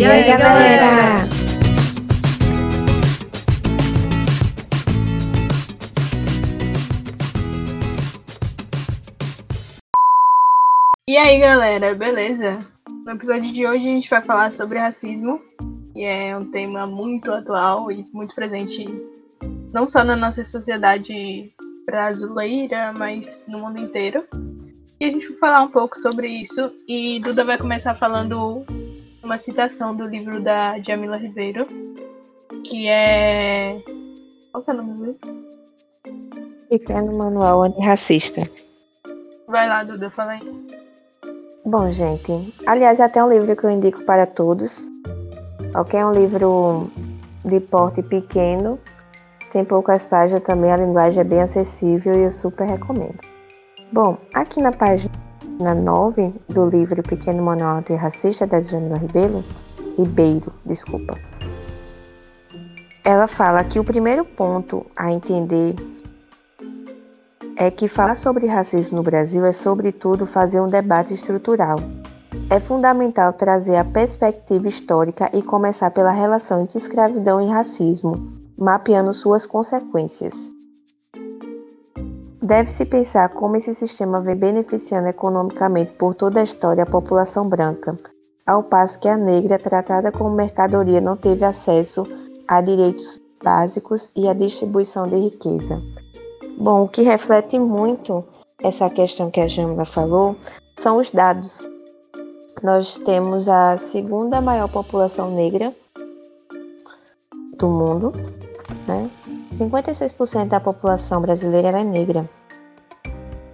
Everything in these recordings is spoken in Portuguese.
E aí, galera? E aí, galera, beleza? No episódio de hoje a gente vai falar sobre racismo, que é um tema muito atual e muito presente não só na nossa sociedade brasileira, mas no mundo inteiro. E a gente vai falar um pouco sobre isso. E Duda vai começar falando uma citação do livro da Jamila Ribeiro, que é. Qual que é o nome do livro? Pequeno Manual Antirracista. Vai lá, Duda, fala aí. Bom, gente, aliás, é até um livro que eu indico para todos. Ok, é um livro de porte pequeno, tem poucas páginas também, a linguagem é bem acessível e eu super recomendo. Bom, aqui na página 9 do livro Pequeno Manual Antirracista da Jamila Ribeiro, Ribeiro, desculpa. Ela fala que o primeiro ponto a entender é que falar sobre racismo no Brasil é, sobretudo, fazer um debate estrutural. É fundamental trazer a perspectiva histórica e começar pela relação entre escravidão e racismo, mapeando suas consequências. Deve-se pensar como esse sistema vem beneficiando economicamente por toda a história a população branca, ao passo que a negra, tratada como mercadoria, não teve acesso a direitos básicos e a distribuição de riqueza. Bom, o que reflete muito essa questão que a Jamila falou são os dados. Nós temos a segunda maior população negra do mundo, né? 56% da população brasileira é negra.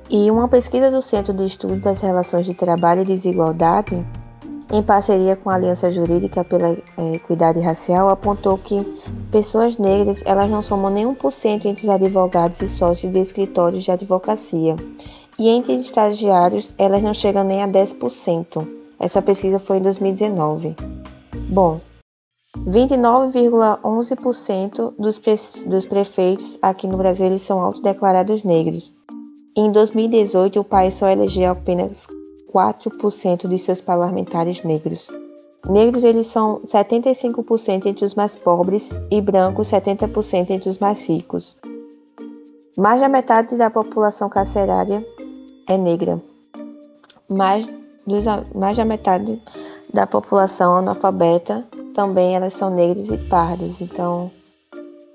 E uma pesquisa do Centro de Estudo das Relações de Trabalho e Desigualdade, em parceria com a Aliança Jurídica pela é, Equidade Racial, apontou que pessoas negras elas não somam nem 1% entre os advogados e sócios de escritórios de advocacia. E entre estagiários, elas não chegam nem a 10%. Essa pesquisa foi em 2019. Bom, 29,11% dos, pre dos prefeitos aqui no Brasil eles são autodeclarados negros. Em 2018, o país só elegeu apenas 4% de seus parlamentares negros. Negros eles são 75% entre os mais pobres e brancos 70% entre os mais ricos. Mais da metade da população carcerária é negra. Mais, dos, mais da metade da população analfabeta também elas são negras e pardas. Então,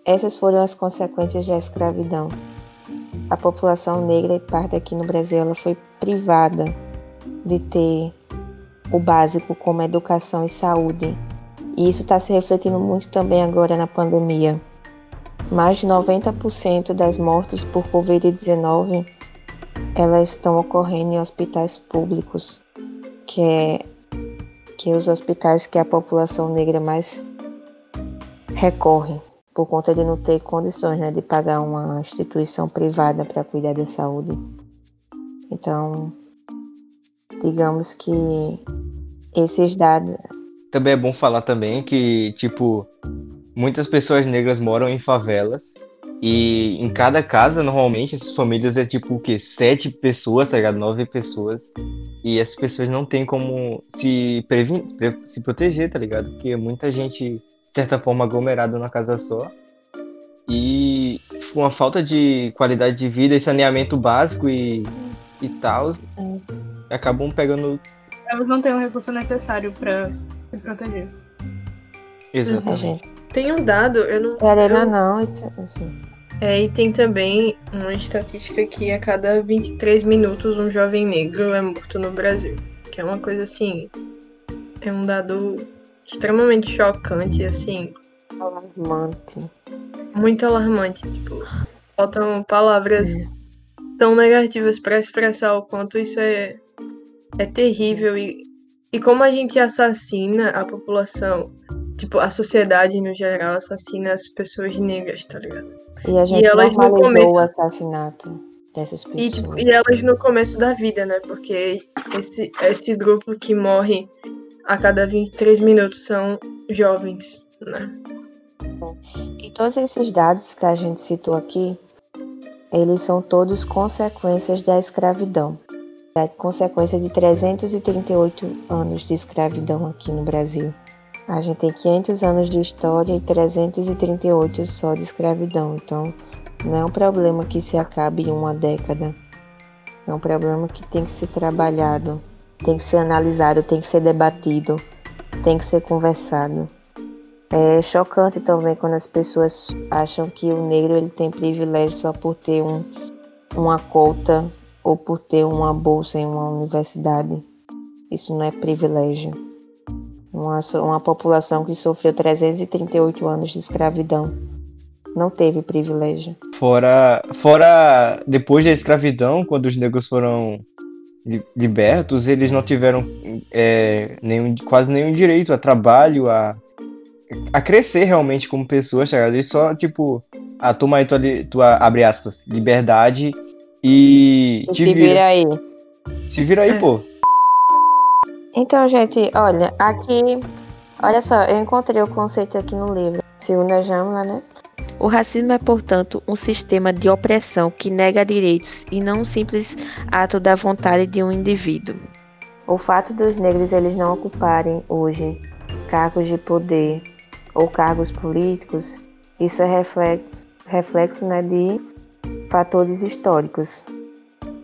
essas foram as consequências da escravidão. A população negra e parda aqui no Brasil ela foi privada de ter o básico como educação e saúde. E isso está se refletindo muito também agora na pandemia. Mais de 90% das mortes por Covid-19 elas estão ocorrendo em hospitais públicos, que é que os hospitais que a população negra mais recorre por conta de não ter condições né, de pagar uma instituição privada para cuidar da saúde. Então, digamos que esses dados. Também é bom falar também que, tipo, muitas pessoas negras moram em favelas e em cada casa, normalmente, essas famílias é tipo o quê? Sete pessoas, tá ligado? Nove pessoas. E essas pessoas não têm como se prevenir, se proteger, tá ligado? Porque muita gente, de certa forma, aglomerada numa casa só. E com a falta de qualidade de vida e saneamento básico e, e tal, é. acabam pegando. Elas não têm o recurso necessário para se proteger. Exatamente. Tem um dado, eu não. Arena eu... não, isso, assim. É, e tem também uma estatística que a cada 23 minutos um jovem negro é morto no Brasil. Que é uma coisa assim. É um dado extremamente chocante, assim. Alarmante. Muito alarmante. Tipo, faltam palavras é. tão negativas para expressar o quanto isso é, é terrível e, e como a gente assassina a população. Tipo, a sociedade no geral assassina as pessoas negras, tá ligado? E a gente e elas no começo... o assassinato dessas pessoas. E, tipo, e elas no começo da vida, né? Porque esse, esse grupo que morre a cada 23 minutos são jovens, né? E todos esses dados que a gente citou aqui, eles são todos consequências da escravidão. É consequência de 338 anos de escravidão aqui no Brasil. A gente tem 500 anos de história e 338 só de escravidão. Então, não é um problema que se acabe em uma década. É um problema que tem que ser trabalhado, tem que ser analisado, tem que ser debatido, tem que ser conversado. É chocante também quando as pessoas acham que o negro ele tem privilégio só por ter um, uma cota ou por ter uma bolsa em uma universidade. Isso não é privilégio. Uma, uma população que sofreu 338 anos de escravidão não teve privilégio. Fora, fora depois da escravidão, quando os negros foram libertos, eles não tiveram é, nenhum, quase nenhum direito a trabalho, a, a crescer realmente como pessoas, tá Eles só, tipo, ah, toma aí tua, tua, abre aspas, liberdade e. e te vira. vira aí. Se vira aí, pô. Então, gente, olha, aqui. Olha só, eu encontrei o conceito aqui no livro. Segunda Jamla, né? O racismo é, portanto, um sistema de opressão que nega direitos e não um simples ato da vontade de um indivíduo. O fato dos negros eles não ocuparem hoje cargos de poder ou cargos políticos, isso é reflexo, reflexo né, de fatores históricos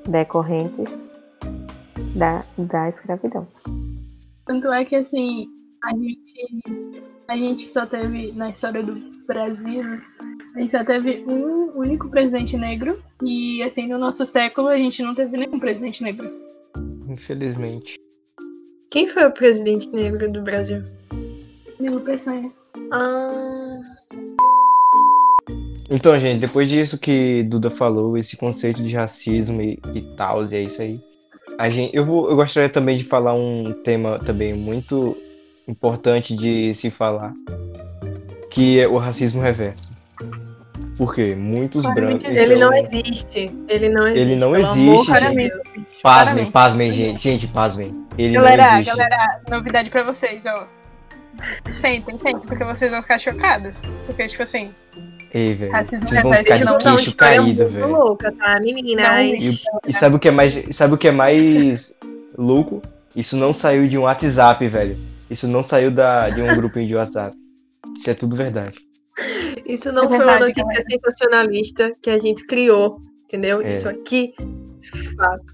decorrentes da, da escravidão. Tanto é que assim, a gente, a gente só teve, na história do Brasil, a gente só teve um único presidente negro. E assim, no nosso século a gente não teve nenhum presidente negro. Infelizmente. Quem foi o presidente negro do Brasil? Nilo Peçanha. Ah. Então, gente, depois disso que Duda falou, esse conceito de racismo e, e tal, e é isso aí. A gente, eu, vou, eu gostaria também de falar um tema também muito importante de se falar, que é o racismo reverso. Porque muitos brancos. Ele são... não existe. Ele não existe. Ele não existe. Gente. Pasmem, pasmem, gente. Gente, pasmem. Ele galera, não existe. galera, novidade pra vocês, ó. Sentem, sentem, porque vocês vão ficar chocados. Porque, tipo assim. Ei, velho. Vocês vão ficar de queixo caído, velho. louca, tá, menina? E, e sabe o que é mais. Sabe o que é mais louco? Isso não saiu de um WhatsApp, velho. Isso não saiu da, de um grupinho de WhatsApp. Isso é tudo verdade. Isso não é foi verdade, uma notícia galera. sensacionalista que a gente criou, entendeu? É. Isso aqui, fato.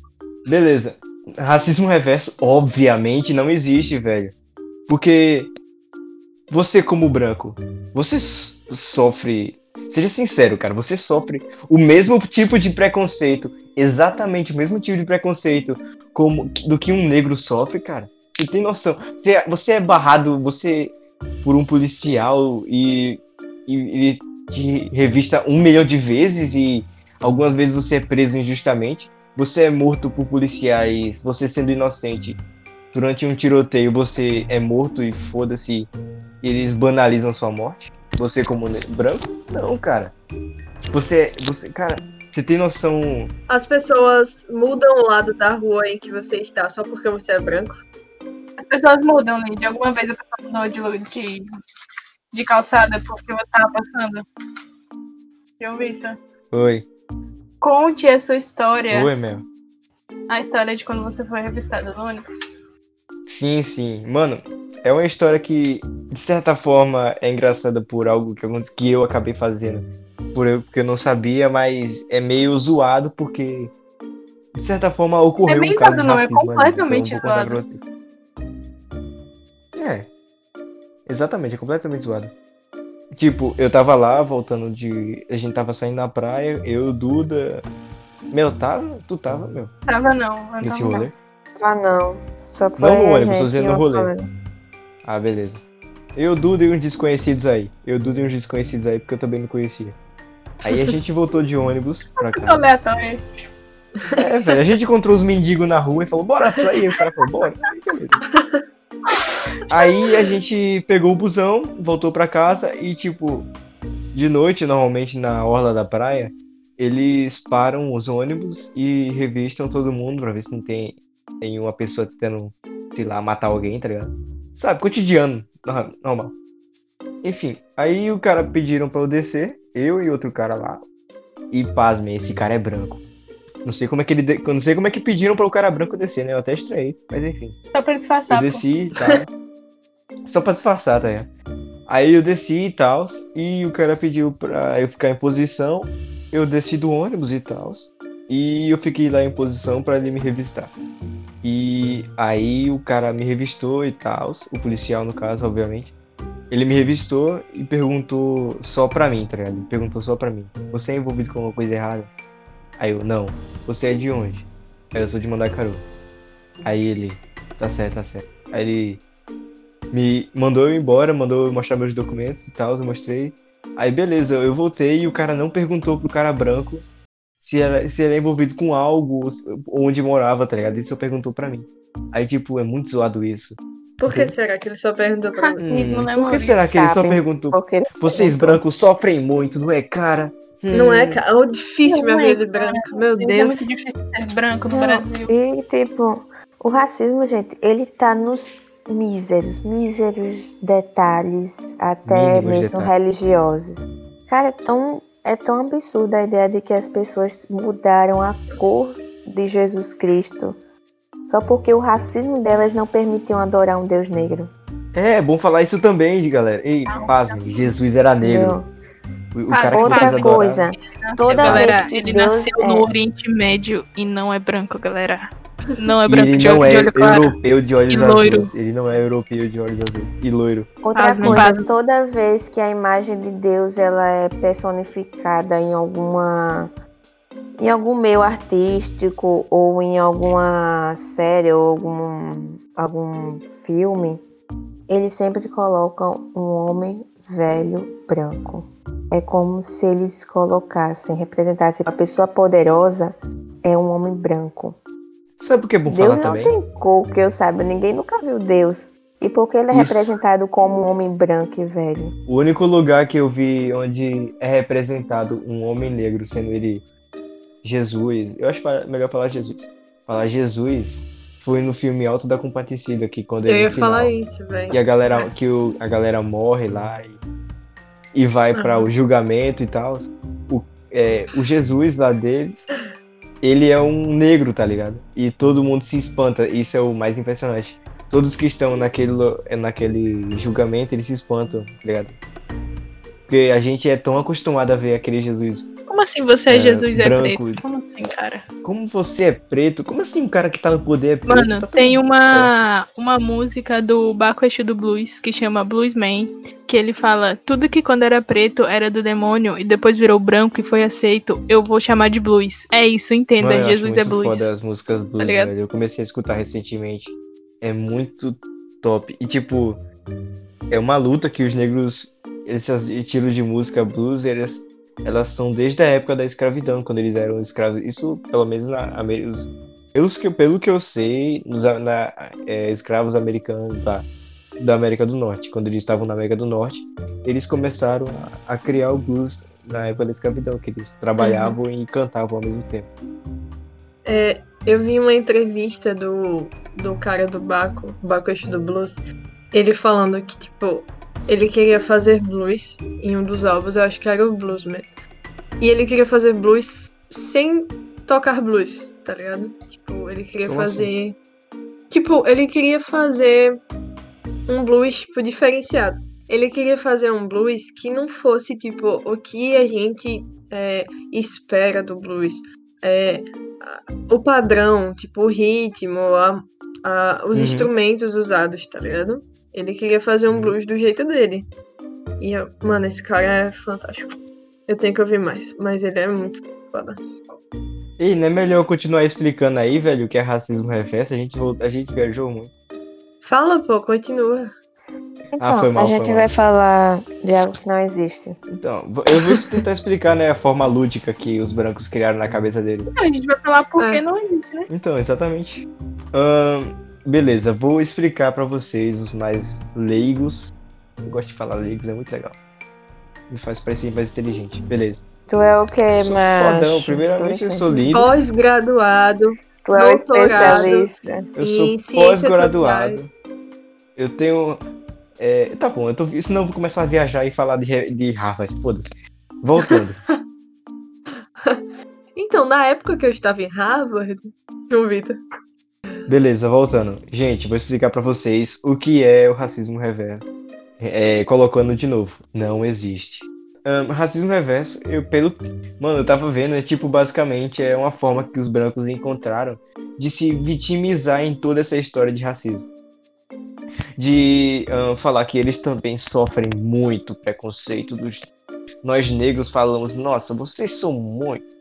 Beleza. Racismo reverso, obviamente, não existe, velho. Porque você, como branco, você sofre. Seja sincero, cara, você sofre o mesmo tipo de preconceito, exatamente o mesmo tipo de preconceito como do que um negro sofre, cara. Você tem noção? Você, você é barrado, você por um policial e, e ele te revista um milhão de vezes e algumas vezes você é preso injustamente. Você é morto por policiais, você sendo inocente. Durante um tiroteio você é morto e foda-se, eles banalizam sua morte. Você como branco? Não, cara. Você, você, cara, você tem noção. As pessoas mudam o lado da rua em que você está só porque você é branco? As pessoas mudam, né? De alguma vez a pessoa mudou de, de, de calçada porque você estava passando. Eu, Vitor. Oi. Conte a sua história. Oi, meu. A história de quando você foi revistado no ônibus. Sim, sim. Mano, é uma história que, de certa forma, é engraçada por algo que, que eu acabei fazendo. Por eu, porque eu não sabia, mas é meio zoado porque, de certa forma, ocorreu é bem um caso de não. É completamente então, zoado. É. Exatamente, é completamente zoado. Tipo, eu tava lá, voltando de. A gente tava saindo na praia, eu, Duda. Meu, tava? Tu tava, meu? Tava não. Nesse rolê? Tava não. Só foi não no ônibus, dizendo no rolê. Ah, beleza. Eu, Duda e uns desconhecidos aí. Eu, Duda e uns desconhecidos aí, porque eu também não conhecia. Aí a gente voltou de ônibus pra cá. aleatório. É, velho, a gente encontrou os mendigos na rua e falou, bora sair. O cara falou, bora. Beleza. Aí a gente pegou o busão, voltou pra casa e, tipo, de noite, normalmente na orla da praia, eles param os ônibus e revistam todo mundo pra ver se não tem, tem uma pessoa tentando, sei lá, matar alguém, tá ligado? Sabe, cotidiano, normal. Enfim, aí o cara pediram pra eu descer, eu e outro cara lá. E pasmem, esse cara é branco. Não sei como é que ele. De... Não sei como é que pediram para o cara branco descer, né? Eu até estranhei, mas enfim. Só pra disfarçar. Eu desci, tá. Só pra disfarçar, tá ligado? Aí eu desci e tal, e o cara pediu pra eu ficar em posição. Eu desci do ônibus e tal. E eu fiquei lá em posição pra ele me revistar. E aí o cara me revistou e tal, o policial no caso, obviamente. Ele me revistou e perguntou só pra mim, tá ligado? Perguntou só pra mim. Você é envolvido com alguma coisa errada? Aí eu, não. Você é de onde? Aí eu sou de Mandacaru. Aí ele, tá certo, tá certo. Aí ele me mandou eu embora, mandou eu mostrar meus documentos e tal, eu mostrei. Aí beleza, eu voltei e o cara não perguntou pro cara branco se era, se era envolvido com algo, onde morava, tá ligado? Isso perguntou pra mim. Aí, tipo, é muito zoado isso. Por que será que ele só perguntou pra mim? Racismo, né, Por que será que ele só perguntou? porque ele Vocês perguntou. brancos sofrem muito, não é, cara? Hum. Não é, cara? Oh, difícil Não minha é, vida branca. Meu É Deus. muito difícil ser branco no Não, Brasil. E, tipo, o racismo, gente, ele tá nos míseros, míseros detalhes, até Mínimos mesmo detalhes. religiosos. Cara, é tão, é tão absurda a ideia de que as pessoas mudaram a cor de Jesus Cristo só porque o racismo delas não permitiam adorar um Deus negro. É, é bom falar isso também, galera. Ei, pasme, Jesus era negro. O, o Ah, cara que Outra coisa, toda galera, vez que ele Deus nasceu é- no Oriente Médio e não é branco, galera. Não é branco ele de, não de é olho claro. europeu de olhos E loiro. azuis. Ele não é europeu de olhos azuis. E loiro. Outra coisa, toda vez que a imagem de Deus ela é personificada em alguma em algum meio artístico ou em alguma série ou algum algum filme, eles sempre colocam um homem velho branco. É como se eles colocassem, representassem a pessoa poderosa é um homem branco. Sabe por que é bom Deus falar não também? tem cor, que eu saiba, ninguém nunca viu Deus. E porque ele é Isso. representado como um homem branco e velho. O único lugar que eu vi onde é representado um homem negro, sendo ele Jesus, eu acho melhor falar Jesus. Falar Jesus foi no filme Alto da Compadecida, que quando Eu ele ia no final, falar isso, velho. E a galera, que o, a galera morre lá e, e vai pra o julgamento e tal. O, é, o Jesus lá deles, ele é um negro, tá ligado? E todo mundo se espanta, isso é o mais impressionante. Todos que estão naquele, lo- naquele julgamento, eles se espantam, tá ligado? Porque a gente é tão acostumado a ver aquele Jesus. Como assim você é, É, Jesus é branco. preto? Como assim, cara? Como você é preto? Como assim um cara que tá no poder é preto? Mano, Tá tem tão- uma, uma música do Baco Exu do Blues que chama Bluesman, que ele fala: tudo que quando era preto era do demônio e depois virou branco e foi aceito, eu vou chamar de blues. É isso, entenda. Mano, Jesus é blues. foda as músicas blues, ligado? velho. Eu comecei a escutar recentemente. É muito top. E tipo, é uma luta que os negros, esses estilos de música blues, eles, elas são desde a época da escravidão, quando eles eram escravos. Isso, pelo menos na América. Pelos que, pelo que eu sei, nos na, é, escravos americanos da, da América do Norte, quando eles estavam na América do Norte, eles começaram a, a criar o blues na época da escravidão, que eles trabalhavam e cantavam ao mesmo tempo. É, eu vi uma entrevista do, do cara do Baco, Baco do Blues, ele falando que, tipo, ele queria fazer blues em um dos álbuns, eu acho que era o Bluesman. E ele queria fazer blues sem tocar blues, tá ligado? Tipo, ele queria Como fazer. Tipo, ele queria fazer um blues, tipo, diferenciado. Ele queria fazer um blues que não fosse, tipo, o que a gente é, espera do blues. É, o padrão, tipo, o ritmo, a- a- os Uhum. instrumentos usados, tá ligado? Ele queria fazer um Uhum. blues do jeito dele. E, eu- mano, esse cara é fantástico. Eu tenho que ouvir mais, mas ele é muito foda. Ei, não é melhor eu continuar explicando aí, velho, o que é racismo reverso? A gente, voltou, a gente viajou muito. Fala, pô, continua. Então, Ah, foi mal, a foi gente mal. vai falar de algo que não existe. Então, eu vou tentar explicar, né, a forma lúdica que os brancos criaram na cabeça deles. A gente vai falar por que É. não existe, né? Então, exatamente. Ahn, beleza, vou explicar pra vocês os mais leigos. Eu gosto de falar leigos, é muito legal. Me faz parecer mais inteligente. Beleza. Tu é o que, mas. fodão. Primeiramente, eu sou lindo. Pós-graduado Tu é o especialista. Eu em sou pós-graduado. Eu tenho. é, tá bom, eu tô, senão eu vou começar a viajar e falar de, de Harvard. Foda-se. Voltando. Então, na época que eu estava em Harvard, João Vitor, Beleza, voltando. Gente, vou explicar pra vocês o que é o racismo reverso. É, colocando de novo, não existe. Ahn, racismo reverso, eu pelo. Mano, eu tava vendo, é tipo, basicamente é uma forma que os brancos encontraram de se vitimizar em toda essa história de racismo. De ahn, falar que eles também sofrem muito preconceito dos. Nós negros falamos, nossa, vocês são muito.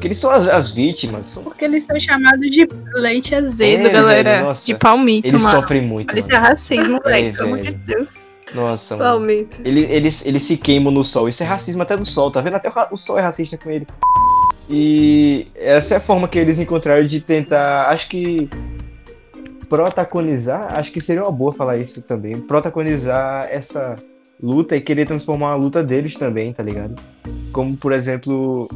Porque eles são as, as vítimas, são Porque eles são chamados de leite azedo, É, galera. velho, de palmito, eles mano. sofrem muito. Isso é mano. racismo, É, velho. Pelo amor de. Deus. Nossa, mano. Palmito. Ele- Eles, eles se queimam no sol. Isso é racismo até do sol, tá vendo? Até o, o sol é racista com eles. E essa é a forma que eles encontraram de tentar, acho que protagonizar, acho que seria uma boa falar isso também, protagonizar essa luta e querer transformar a luta deles também, tá ligado? Como, por exemplo,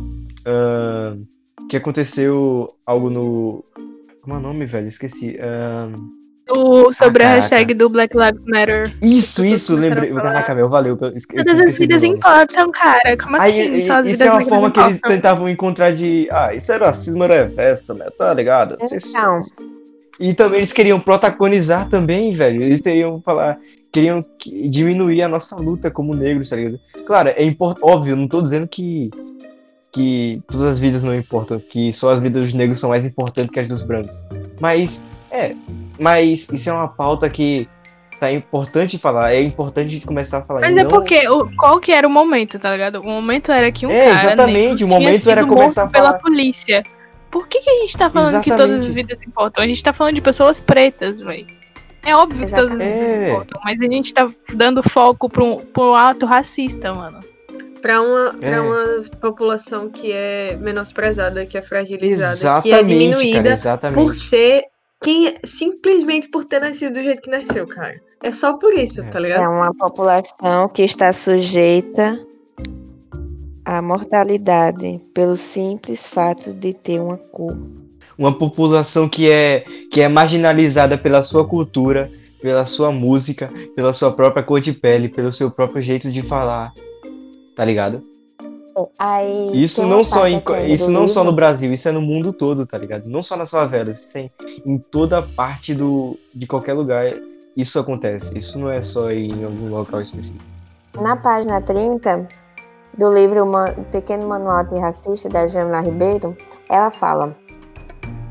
ahn, que aconteceu algo no... Como é o nome, velho? Esqueci. Ahn, O, sobre Ah, a caraca. hashtag do Black Lives Matter. Isso, isso, lembrei. Caraca, meu, valeu. eu esque- Todas as vidas importam, cara. Como Aí, assim? e- Só as isso vidas é uma forma que eles tentavam encontrar de. Ah, isso era racismo reverso, né? Tá ligado? Então, E também eles queriam protagonizar também, velho. Eles teriam falar. Queriam que- diminuir a nossa luta como negros, tá ligado? Claro, é importante. Óbvio, não tô dizendo que. Que todas as vidas não importam, que só as vidas dos negros são mais importantes que as dos brancos. Mas, é. Mas isso é uma pauta que tá importante falar. É importante a gente começar a falar. Mas é não- porque o, qual que era o momento, tá ligado? O momento era que um É, cara exatamente, o momento era começar a pela falar. polícia. Por que, que a gente tá falando que todas Exatamente. as vidas importam? A gente tá falando de pessoas pretas, velho. É óbvio que todas as Exatamente. vidas É. importam, mas a gente tá dando foco pra um ato racista, mano. Pra uma, É. uma população que é menosprezada, que é fragilizada, que é Exatamente, diminuída cara, exatamente. por ser quem simplesmente por ter nascido do jeito que nasceu, cara. É só por isso, É. tá é ligado? uma população que está sujeita à mortalidade pelo simples fato de ter uma cor. Uma população que é, que é marginalizada pela sua cultura, pela sua música, pela sua própria cor de pele, pelo seu próprio jeito de falar. Tá ligado? Aí, Isso não só em, isso não só no Brasil, isso é no mundo todo, tá ligado? Não só nas favelas, isso é em toda parte do, de qualquer lugar isso acontece. Isso não é só em algum local específico. Na página 30 do livro Pequeno Manual Antirracista, da Jamila Ribeiro, ela fala: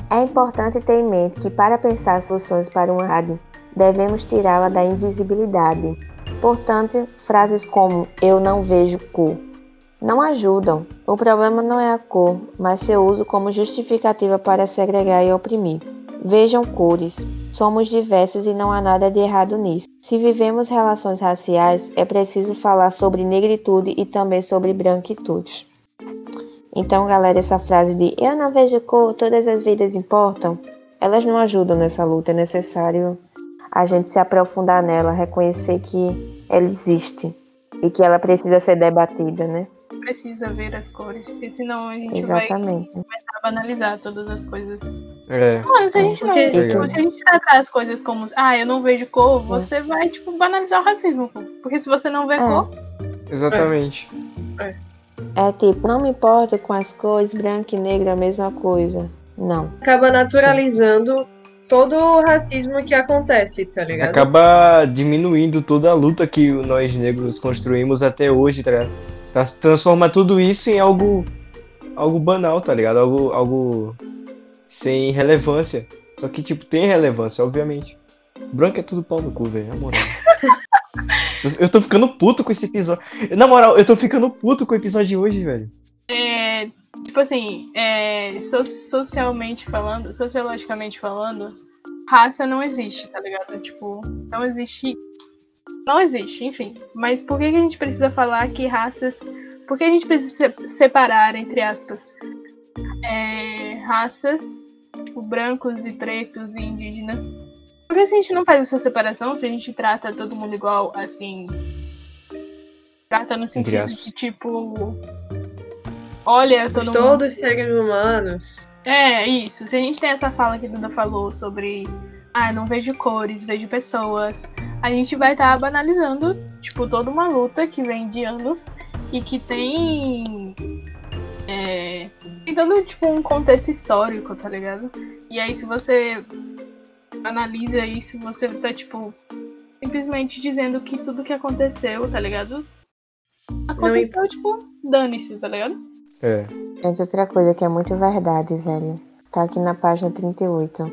É importante ter em mente que, para pensar soluções para uma rádio, devemos tirá-la da invisibilidade. Portanto, frases como eu não vejo cor não ajudam. O problema não é a cor, mas seu uso como justificativa para segregar e oprimir. Vejam cores. Somos diversos e não há nada de errado nisso. Se vivemos relações raciais, é preciso falar sobre negritude e também sobre branquitude. Então, galera, essa frase de eu não vejo cor, todas as vidas importam, elas não ajudam nessa luta. É necessário a gente se aprofundar nela, reconhecer que ela existe e que ela precisa ser debatida, né? Precisa ver as cores, porque senão a gente vai Exatamente. começar a banalizar todas as coisas. É. Mano, se a gente não. Porque- tipo, se a gente tratar as coisas como, ah, eu não vejo cor, você vai, tipo, banalizar o racismo. Porque se você não vê É. cor, Exatamente. É tipo, não me importo com as cores, branco e negro é a mesma coisa. Não. Acaba naturalizando todo o racismo que acontece, tá ligado? Acaba diminuindo toda a luta que nós negros construímos até hoje, tá ligado? Tá- Transforma tudo isso em algo algo banal, tá ligado? Algo, algo sem relevância. Só que, tipo, tem relevância, obviamente. Branco é tudo pau no cu, velho, na moral. eu, eu tô ficando puto com esse episódio. Na moral, eu tô ficando puto com o episódio de hoje, velho. é, tipo assim, é, so- socialmente falando, sociologicamente falando, raça não existe, tá ligado? Tipo, não existe. Não existe, enfim. Mas por que, que a gente precisa falar que raças. Por que a gente precisa se- separar, entre aspas, é, raças, tipo, brancos e pretos e indígenas? Porque se a gente não faz essa separação, se a gente trata todo mundo igual, assim. Trata no sentido de, tipo. Olha, todo mundo. Todos seres humanos. É, isso. Se a gente tem essa fala que a Duda falou sobre. Ah, não vejo cores, vejo pessoas. A gente vai estar banalizando, tipo, toda uma luta que vem de anos e que tem. É, tem todo, tipo, um contexto histórico, tá ligado? E aí, se você analisa isso, você tá, tipo, simplesmente dizendo que tudo que aconteceu, tá ligado? Aconteceu, tipo, dane-se, tá ligado? É. Gente, outra coisa que é muito verdade, velho. Tá aqui na página 38.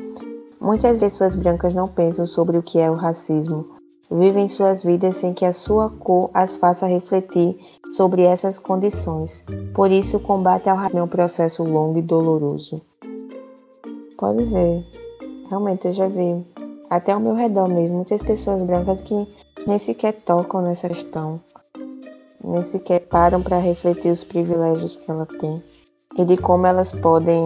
Muitas pessoas brancas não pensam sobre o que é o racismo. Vivem suas vidas sem que a sua cor as faça refletir sobre essas condições. Por isso, o combate ao racismo é um processo longo e doloroso. Pode ver. Realmente, eu já vi. Até ao meu redor mesmo, muitas pessoas brancas que nem sequer tocam nessa questão. Nem sequer param para refletir os privilégios que ela tem. E de como elas podem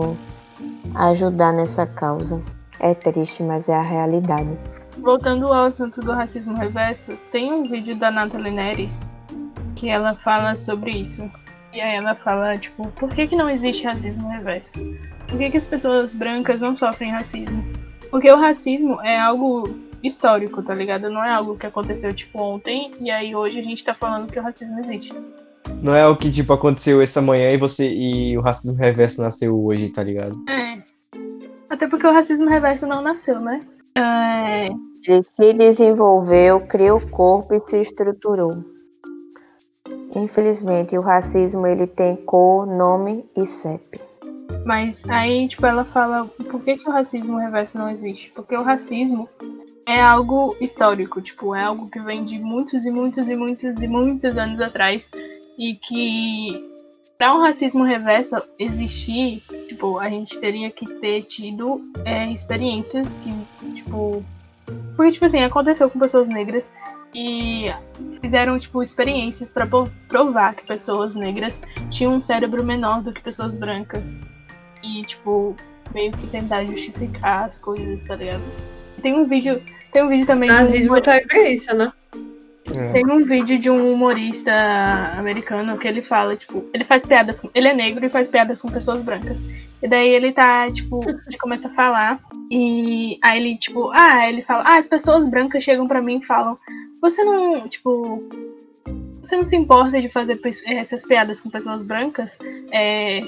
ajudar nessa causa. É triste, mas é a realidade. Voltando ao assunto do racismo reverso, tem um vídeo da Nathalie Neri que ela fala sobre isso. E aí ela fala, tipo, por que, que não existe racismo reverso? Por que, que as pessoas brancas não sofrem racismo? Porque o racismo é algo histórico, tá ligado? Não é algo que aconteceu, tipo, ontem, e aí hoje a gente tá falando que o racismo existe. Não é o que, tipo, aconteceu essa manhã e você e o racismo reverso nasceu hoje, tá ligado? É. Até porque o racismo reverso não nasceu, né? É... Ele se desenvolveu, criou corpo e se estruturou. Infelizmente, o racismo ele tem cor, nome e CEP. Mas aí, tipo, ela fala por que, que o racismo reverso não existe? Porque o racismo é algo histórico, tipo, é algo que vem de muitos e muitos e muitos e muitos anos atrás e que para um racismo reverso existir, tipo, a gente teria que ter tido é, experiências que, tipo, porque tipo assim aconteceu com pessoas negras e fizeram tipo experiências para provar que pessoas negras tinham um cérebro menor do que pessoas brancas e tipo meio que tentar justificar as coisas, tá ligado? Tem um vídeo, tem um vídeo também. Nazismo tá isso, né? É. Tem um vídeo de um humorista americano que ele fala, tipo, ele faz piadas com. Ele é negro e faz piadas com pessoas brancas. E daí ele tá, tipo, ele começa a falar. E aí ele, tipo, ah, ele fala, ah, as pessoas brancas chegam pra mim e falam, você não, tipo. Você não se importa de fazer essas piadas com pessoas brancas? É,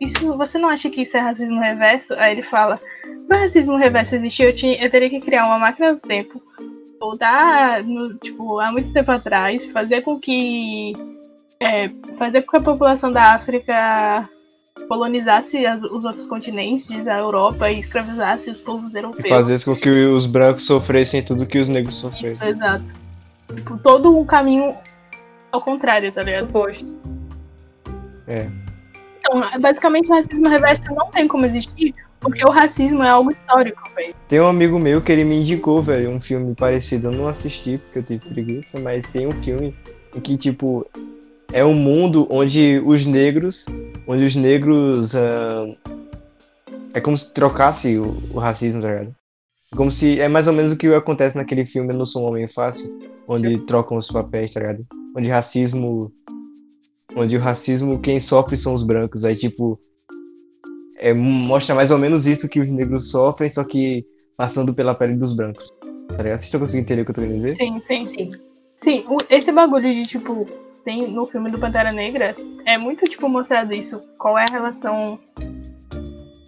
isso, você não acha que isso é racismo reverso? Aí ele fala, para racismo reverso existir, eu, tinha, eu teria que criar uma máquina do tempo voltar no, tipo, há muito tempo atrás, fazer com que é, fazer com que a população da África colonizasse as, os outros continentes, a Europa, e escravizasse os povos europeus. E fazer com que os brancos sofressem tudo que os negros sofreram. Isso, exato. Tipo, todo um caminho ao contrário, tá ligado? Oposto. É. Então, basicamente, o racismo reverso não tem como existir, porque o racismo é algo histórico, velho. Tem um amigo meu que ele me indicou, velho, um filme parecido. Eu não assisti porque eu tive preguiça, mas tem um filme em que, tipo, é um mundo onde os negros. Onde os negros. ah, é como se trocasse o, o racismo, tá ligado? Como se. É mais ou menos o que acontece naquele filme Eu Não Sou um Homem Fácil, onde trocam os papéis, tá ligado? Onde racismo. Onde o racismo, quem sofre são os brancos. Aí, tipo. É, mostra mais ou menos isso que os negros sofrem, só que passando pela pele dos brancos. Tá ligado? Vocês estão conseguindo entender o que eu tô querendo dizer? Sim, sim. Sim. Sim, esse bagulho de, tipo, tem no filme do Pantera Negra, é muito, tipo, mostrado isso. Qual é a relação.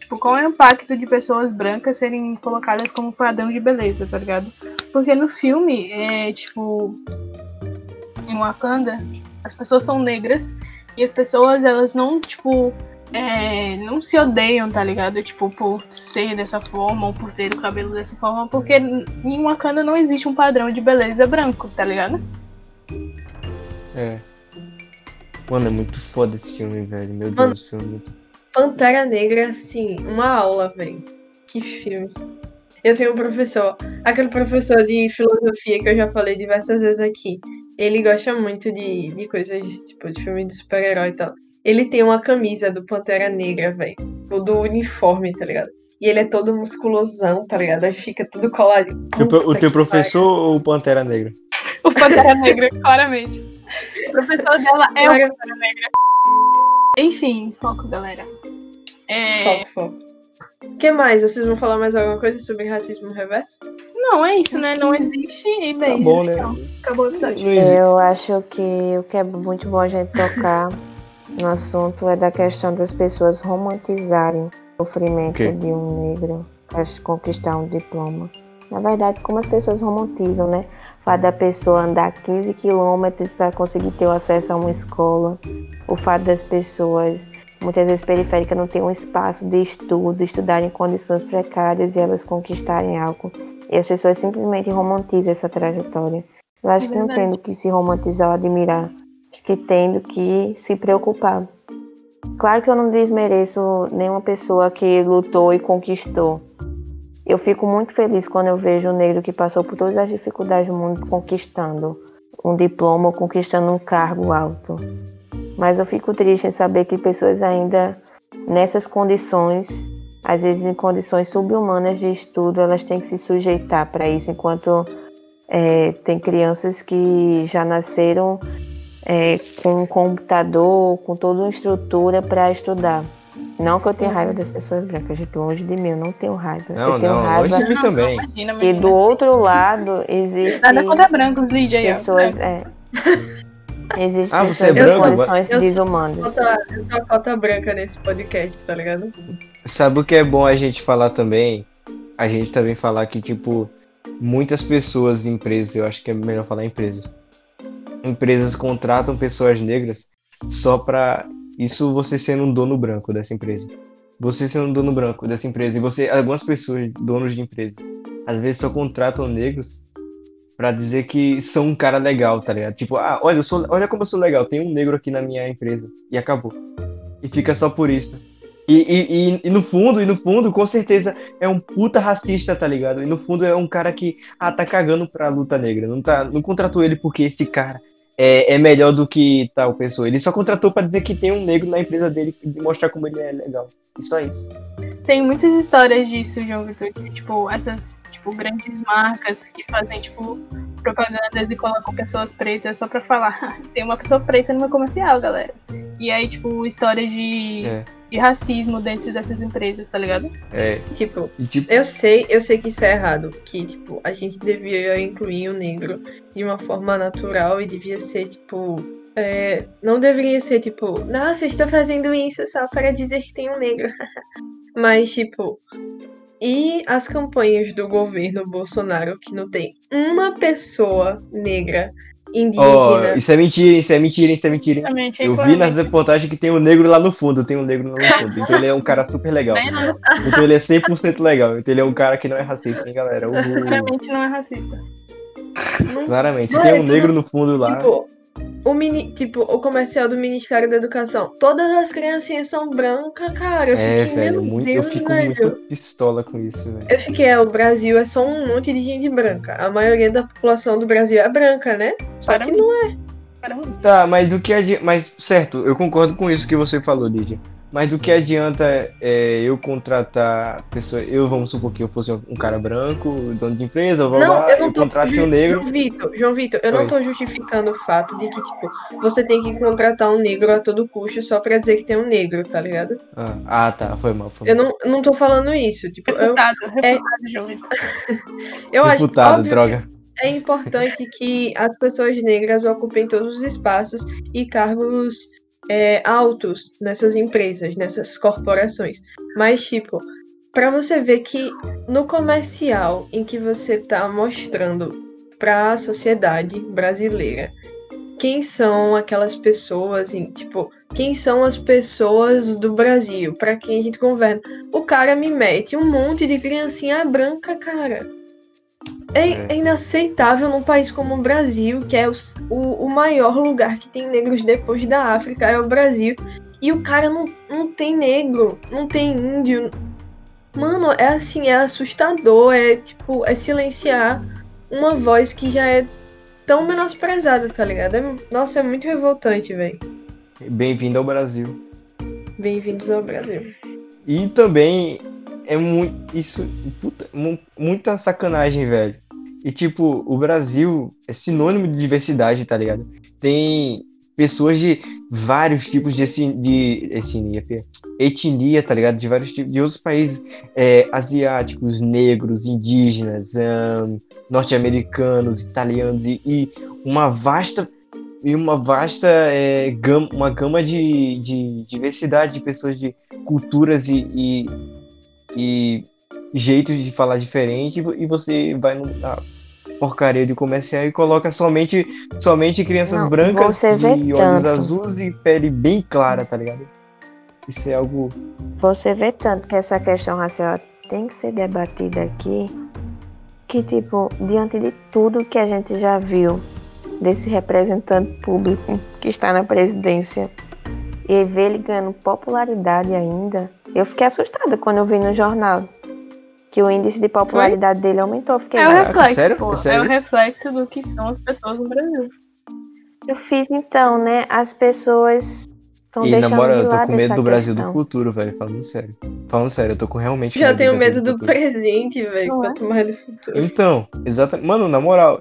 Tipo, qual é o impacto de pessoas brancas serem colocadas como padrão de beleza, tá ligado? Porque no filme, é, tipo. Em Wakanda, as pessoas são negras e as pessoas, elas não, tipo. é, não se odeiam, tá ligado? Tipo, por ser dessa forma ou por ter o cabelo dessa forma, porque em Wakanda não existe um padrão de beleza branco, tá ligado? É. Mano, é muito foda esse filme, velho. Meu Deus, Mano. filme é muito. Pantera Negra, assim, uma aula, velho. Que filme. Eu tenho um professor, aquele professor de filosofia que eu já falei diversas vezes aqui. Ele gosta muito de, de coisas, tipo, de filme de super-herói e tal. Ele tem uma camisa do Pantera Negra, velho. Do uniforme, tá ligado? E ele é todo musculosão, tá ligado? Aí fica tudo coladinho. O, o teu professor ou o Pantera Negra? O Pantera Negra, claramente. O professor dela é o Pantera Negra. Enfim, foco, galera. É. Foco, foco. O que mais? Vocês vão falar mais alguma coisa sobre racismo reverso? não, é isso, né? Não existe e bem. Bom, né? então, Acabou o episódio. Eu acho que o que é muito bom a gente tocar no assunto é da questão das pessoas romantizarem o sofrimento Ok. de um negro para conquistar um diploma. Na verdade, como as pessoas romantizam, né? O fato da pessoa andar 15 quilômetros para conseguir ter o acesso a uma escola. O fato das pessoas, muitas vezes periféricas, não ter um espaço de estudo, estudar em condições precárias e elas conquistarem algo. E as pessoas simplesmente romantizam essa trajetória. Eu acho É que não verdade. tendo que se romantizar ou admirar. Acho que tendo que se preocupar. Claro que eu não desmereço nenhuma pessoa que lutou e conquistou. Eu fico muito feliz quando eu vejo um negro que passou por todas as dificuldades do mundo conquistando um diploma ou conquistando um cargo alto. Mas eu fico triste em saber que pessoas ainda nessas condições, às vezes em condições subhumanas de estudo, elas têm que se sujeitar para isso, enquanto é, tem crianças que já nasceram é, com um computador, com toda uma estrutura para estudar. Não que eu tenha raiva das pessoas brancas, gente, longe de mim, eu não tenho raiva. Não, eu tenho não, raiva longe de mim também. Imagina, que imagina. do outro lado existe Nada contra brancos, Lídia aí, ó. pessoas. É, existem Ah, você é branco? Eu sou-. Cota, eu sou a cota branca nesse podcast, tá ligado? Sabe o que é bom a gente falar também? A gente também falar que, tipo, muitas pessoas, empresas, eu acho que é melhor falar empresas. Empresas contratam pessoas negras só pra isso você sendo um dono branco dessa empresa. Você sendo um dono branco dessa empresa e você, algumas pessoas, donos de empresas, às vezes só contratam negros pra dizer que são um cara legal, tá ligado? Tipo, ah, olha, eu sou, olha como eu sou legal, tem um negro aqui na minha empresa e acabou. E fica só por isso. E, e, e, e no fundo, e no fundo, com certeza é um puta racista, tá ligado? E no fundo é um cara que, ah, tá cagando pra luta negra. Não, tá, não contratou ele porque esse cara é, é melhor do que tal pessoa. Ele só contratou pra dizer que tem um negro na empresa dele e mostrar como ele é legal. E só isso. Tem muitas histórias disso, João Vitor. Tipo, essas tipo, grandes marcas que fazem, tipo, propagandas e colocam pessoas pretas só pra falar. Tem uma pessoa preta no meu comercial, galera. E aí, tipo, histórias de, É. de racismo dentro dessas empresas, tá ligado? É, Tipo, e tipo, eu sei, eu sei que isso é errado, que tipo, a gente devia incluir o negro de uma forma natural e devia ser, tipo, é, não deveria ser tipo, nossa, estou fazendo isso só para dizer que tem um negro. Mas, tipo, e as campanhas do governo Bolsonaro que não tem uma pessoa negra indígena. isso é mentira, isso é mentira, isso é mentira. Exatamente. Eu vi nas reportagens que tem um negro lá no fundo, tem um negro lá no fundo. Então ele é um cara super legal. Né? Não, Então ele é 100% legal. Então ele é um cara que não é racista, hein, galera? Uhul. claramente não é racista. não- Claramente. Não, tem é um negro no fundo lá. Tipo, o mini, tipo, o comercial do Ministério da Educação. Todas as criancinhas são brancas, cara. Eu É, fiquei, velho, meu muito, Deus, eu fico velho. muito pistola com isso, velho. Eu fiquei, é, o Brasil é só um monte de gente branca. A maioria da população do Brasil é branca, né? Só Para que mim. não é. Para. Tá, mas do que adianta. Mas, certo, eu concordo com isso que você falou, Lídia. Mas do que adianta é, eu contratar pessoa. Eu, vamos supor que eu fosse um cara branco, dono de empresa, blá, Não, blá, eu não tô. contrato Ju- um negro. João Vitor, João Vitor, eu não Oi. tô justificando o fato de que, tipo, você tem que contratar um negro a todo custo só pra dizer que tem um negro, tá ligado? Ah, ah, tá, foi mal. Foi Eu mal. não, eu não tô falando isso. Tipo, eu, Refutado, é- refutado, João Vitor. eu acho Refutado, óbvio droga. é importante que as pessoas negras ocupem todos os espaços e cargos é, altos nessas empresas, nessas corporações. Mas, tipo, pra você ver que no comercial em que você tá mostrando pra sociedade brasileira quem são aquelas pessoas, em, tipo, quem são as pessoas do Brasil, pra quem a gente governa. O cara me mete um monte de criancinha branca, cara. É, É. é inaceitável num país como o Brasil, que é os- o, o maior lugar que tem negros depois da África, é o Brasil. E o cara não, não tem negro, não tem índio. Mano, é assim, é assustador, é tipo, é silenciar uma voz que já é tão menosprezada, tá ligado? É- nossa, é muito revoltante, velho. Bem-vindo ao Brasil. Bem-vindos ao Brasil. E também é muito. Isso. Puta, mu- muita sacanagem, velho. E tipo, o Brasil é sinônimo de diversidade, tá ligado? Tem pessoas de vários tipos de, de etnia, etnia, tá ligado? De vários tipos de outros países é, asiáticos, negros, indígenas, ahn, norte-americanos, italianos e, e uma vasta e uma vasta é, gama, uma gama de, de diversidade de pessoas de culturas e, e, e jeitos de falar diferente e você vai na porcaria de comercial e coloca somente, somente crianças Não, brancas de olhos tanto. azuis e pele bem clara, tá ligado? Isso é algo. Você vê tanto que essa questão racial tem que ser debatida aqui, que tipo, diante de tudo que a gente já viu desse representante público que está na presidência e ver ele ganhando popularidade ainda, eu fiquei assustada quando eu vi no jornal que o índice de popularidade dele aumentou. Fiquei, É o Caraca, reflexo, sério? pô. É sério é o reflexo do que são as pessoas no Brasil. eu fiz então, né? As pessoas estão E deixando na moral, eu tô com medo do Brasil do questão. futuro, velho. Falando sério. Falando sério, eu tô com realmente Já tenho Brasil medo do futuro. presente, velho. Não é? Quanto mais do futuro. Então, exatamente. Mano, na moral,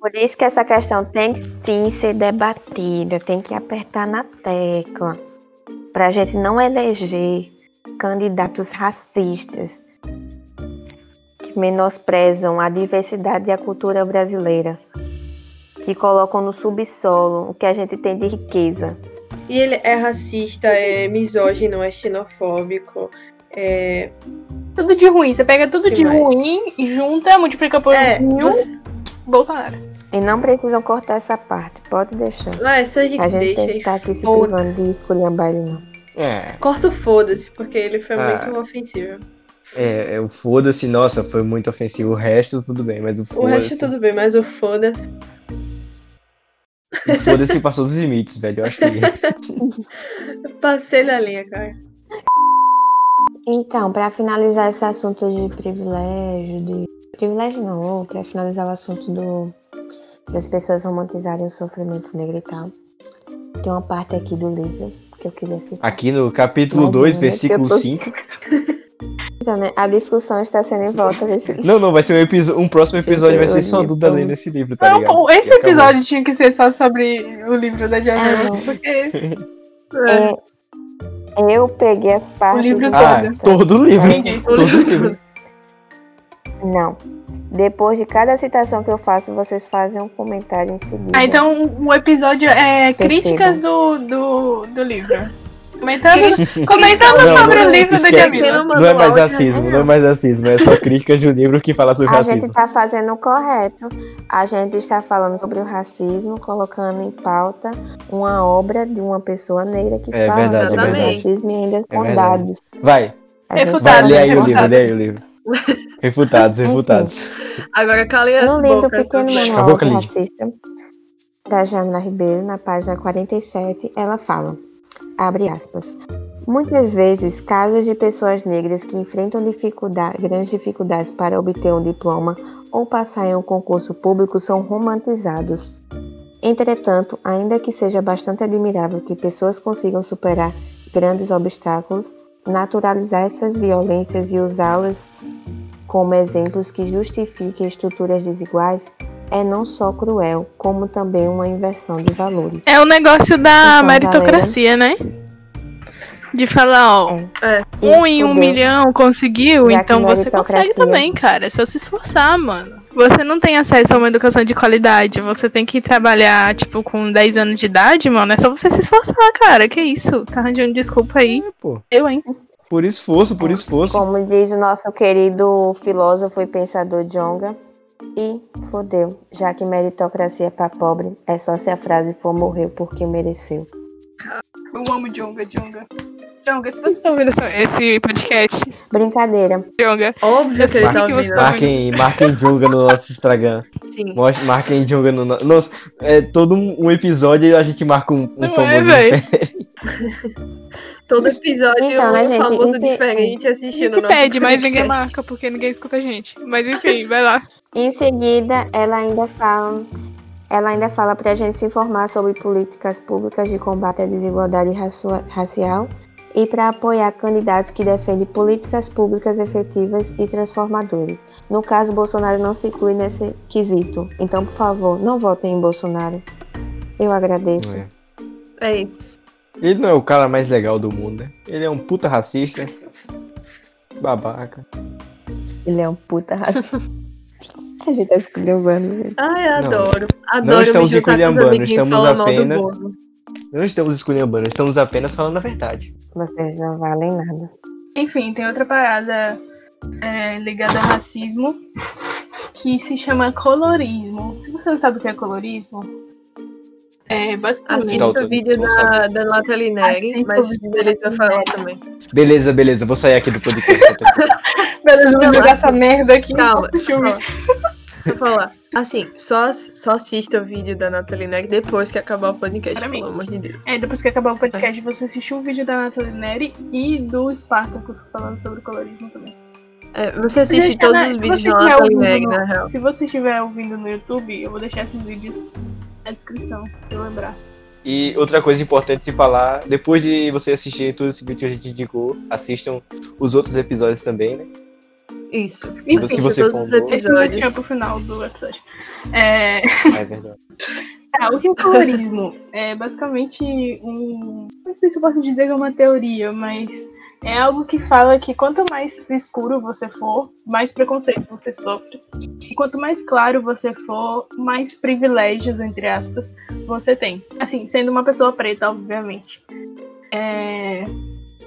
Por isso que essa questão tem que sim ser debatida, tem que apertar na tecla, para a gente não eleger candidatos racistas que menosprezam a diversidade e a cultura brasileira, que colocam no subsolo o que a gente tem de riqueza. E ele é racista, é misógino, é xenofóbico. É, Tudo de ruim. Você pega tudo de ruim, junta, multiplica por é mil, você... Bolsonaro. E não precisam cortar essa parte, pode deixar. Ah, essa a gente, A gente deixa tem estar aqui se privando de não. é. Corta o foda-se, porque ele foi Ah. muito ofensivo. É, é o foda-se, nossa, foi muito ofensivo. O resto, tudo bem, mas o O resto foda-se. tudo bem, mas o foda-se. O foda-se passou dos limites, velho. Eu acho que. Passei da linha, cara. Então, para finalizar esse assunto de privilégio, de privilégio não, para finalizar o assunto do das pessoas romantizarem o sofrimento negro e tal, tem uma parte aqui do livro que eu queria citar. Aqui no capítulo Não, 2, não, versículo eu tô- 5. Então, né, a discussão está sendo em volta desse livro. Não, não, vai ser um, episo- um próximo episódio, vai ser só Episódio. Duda lendo esse livro, tá Não, ligado? pô, esse episódio tinha que ser só sobre o livro da Ah, Jamila, não. porque É, eu peguei a parte. O livro Ah, todo. todo o livro. Todo o livro. Não. Depois de cada citação que eu faço, vocês fazem um comentário em seguida. Ah, então o episódio é Terceiro. críticas do, do, do livro. Comentando, comentando Não, sobre não, o livro da esquece. Jamila. Não Não é mais racismo, né? não é mais racismo, é só críticas do livro que fala sobre A gente racismo. está fazendo o correto. A gente está falando sobre o racismo, colocando em pauta uma obra de uma pessoa negra que É fala verdade, sobre é racismo e ainda com verdade. dados. Vai, A gente Refutado, vai, tá lê aí o livro, lê aí o livro. Refutados, refutados. Agora calem as No livro bocas. Pequeno Manual do. Racista, da Jamila Ribeiro, na página 47, ela fala, Muitas vezes, casos de pessoas negras que enfrentam dificuldade, grandes dificuldades para obter um diploma ou passar em um concurso público são romantizados. Entretanto, ainda que seja bastante admirável que pessoas consigam superar grandes obstáculos, naturalizar essas violências e usá-las como exemplos que justifiquem estruturas desiguais é não só cruel, como também uma inversão de valores. É o negócio da Então, meritocracia, né? De falar, ó, É. um em um milhão conseguiu, Já então você consegue também, cara. É só se esforçar, mano. Você não tem acesso a uma educação de qualidade. Você tem que trabalhar, tipo, com 10 anos de idade, mano. É só você se esforçar, cara. Que isso? Tá arranjando desculpa aí. Pô, Eu, hein? por esforço, por esforço. Como diz o nosso querido filósofo e pensador Jonga, e fodeu, já que meritocracia é pra pobre, é só se a frase for morreu porque mereceu. Eu amo Jonga, Jonga. Jonga, se você tá ouvindo esse podcast, Brincadeira. Jonga. Óbvio que ele tá que você ouvindo. tá- Marquem, marquem Junga no nosso Instagram. Sim. Mostre- Marquem Junga no nosso. Nossa, é todo um episódio a gente marca um, um Não é, famoso. véi? Todo episódio Então, né, um gente, famoso esse- diferente A assistindo gente o nosso pede, mas ninguém marca porque ninguém escuta a gente. Mas enfim, vai lá. Em seguida, ela ainda fala, ela ainda fala para a gente se informar sobre políticas públicas de combate à desigualdade racial e para apoiar candidatos que defendem políticas públicas efetivas e transformadoras. No caso, Bolsonaro não se inclui nesse quesito. Então, por favor, não votem em Bolsonaro. Eu agradeço. É. É isso. Ele não é o cara mais legal do mundo, né? Ele é um puta racista. Babaca. Ele é um puta racista. a gente tá esculhambando, gente. Ai, Não. adoro. Adoro Não estamos esculhambando, estamos falando mal do apenas-. Não estamos esculhambando, estamos apenas falando a verdade. Vocês não valem nada. Enfim, tem outra parada é, ligado ao racismo que se chama colorismo. Se você não sabe o que é colorismo, é basicamente. Assista o vídeo da, da Nathalie Neri, mas Beleza vai falar também. Beleza, beleza, vou sair aqui do podcast. Beleza, vou jogar essa merda aqui. Calma, Deixa eu ver. calma. Vou falar. Assim, só, só assista o vídeo da Nathalie Neri depois que acabar o podcast, Para mim. pelo amor de Deus. É, depois que acabar o podcast, você assistiu o vídeo da Nathalie Neri e do Spartacus falando sobre colorismo também. É, você assiste Gente, todos os vídeos da Nathalie Neri, na real. Se você estiver ouvindo no YouTube, eu vou deixar esses vídeos na descrição, se eu lembrar. E outra coisa importante de falar, depois de você assistir todo esse vídeo que a gente indicou, assistam os outros episódios também, né? Isso. Enfim, se você todos for os um episódios. é pro final do episódio. É, É verdade. tá, o que é colorismo? É basicamente um. Não sei se eu posso dizer que é uma teoria, mas é algo que fala que quanto mais escuro você for, mais preconceito você sofre. E quanto mais claro você for, mais privilégios, entre aspas, você tem. Assim, sendo uma pessoa preta, obviamente. É...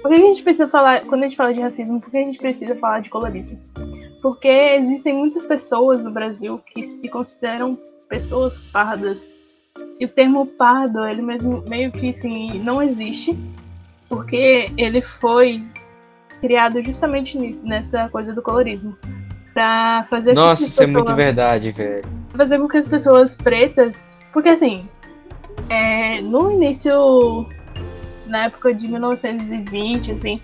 Por que a gente precisa falar, quando a gente fala de racismo, por que a gente precisa falar de colorismo? Porque existem muitas pessoas no Brasil que se consideram pessoas pardas. E o termo pardo, ele mesmo meio que assim, não existe, porque ele foi criado justamente nisso, nessa coisa do colorismo. Pra fazer com Nossa, que as isso é muito pessoas- verdade, velho. fazer com que as pessoas pretas. Porque assim, é, no início, na época de 1920, assim,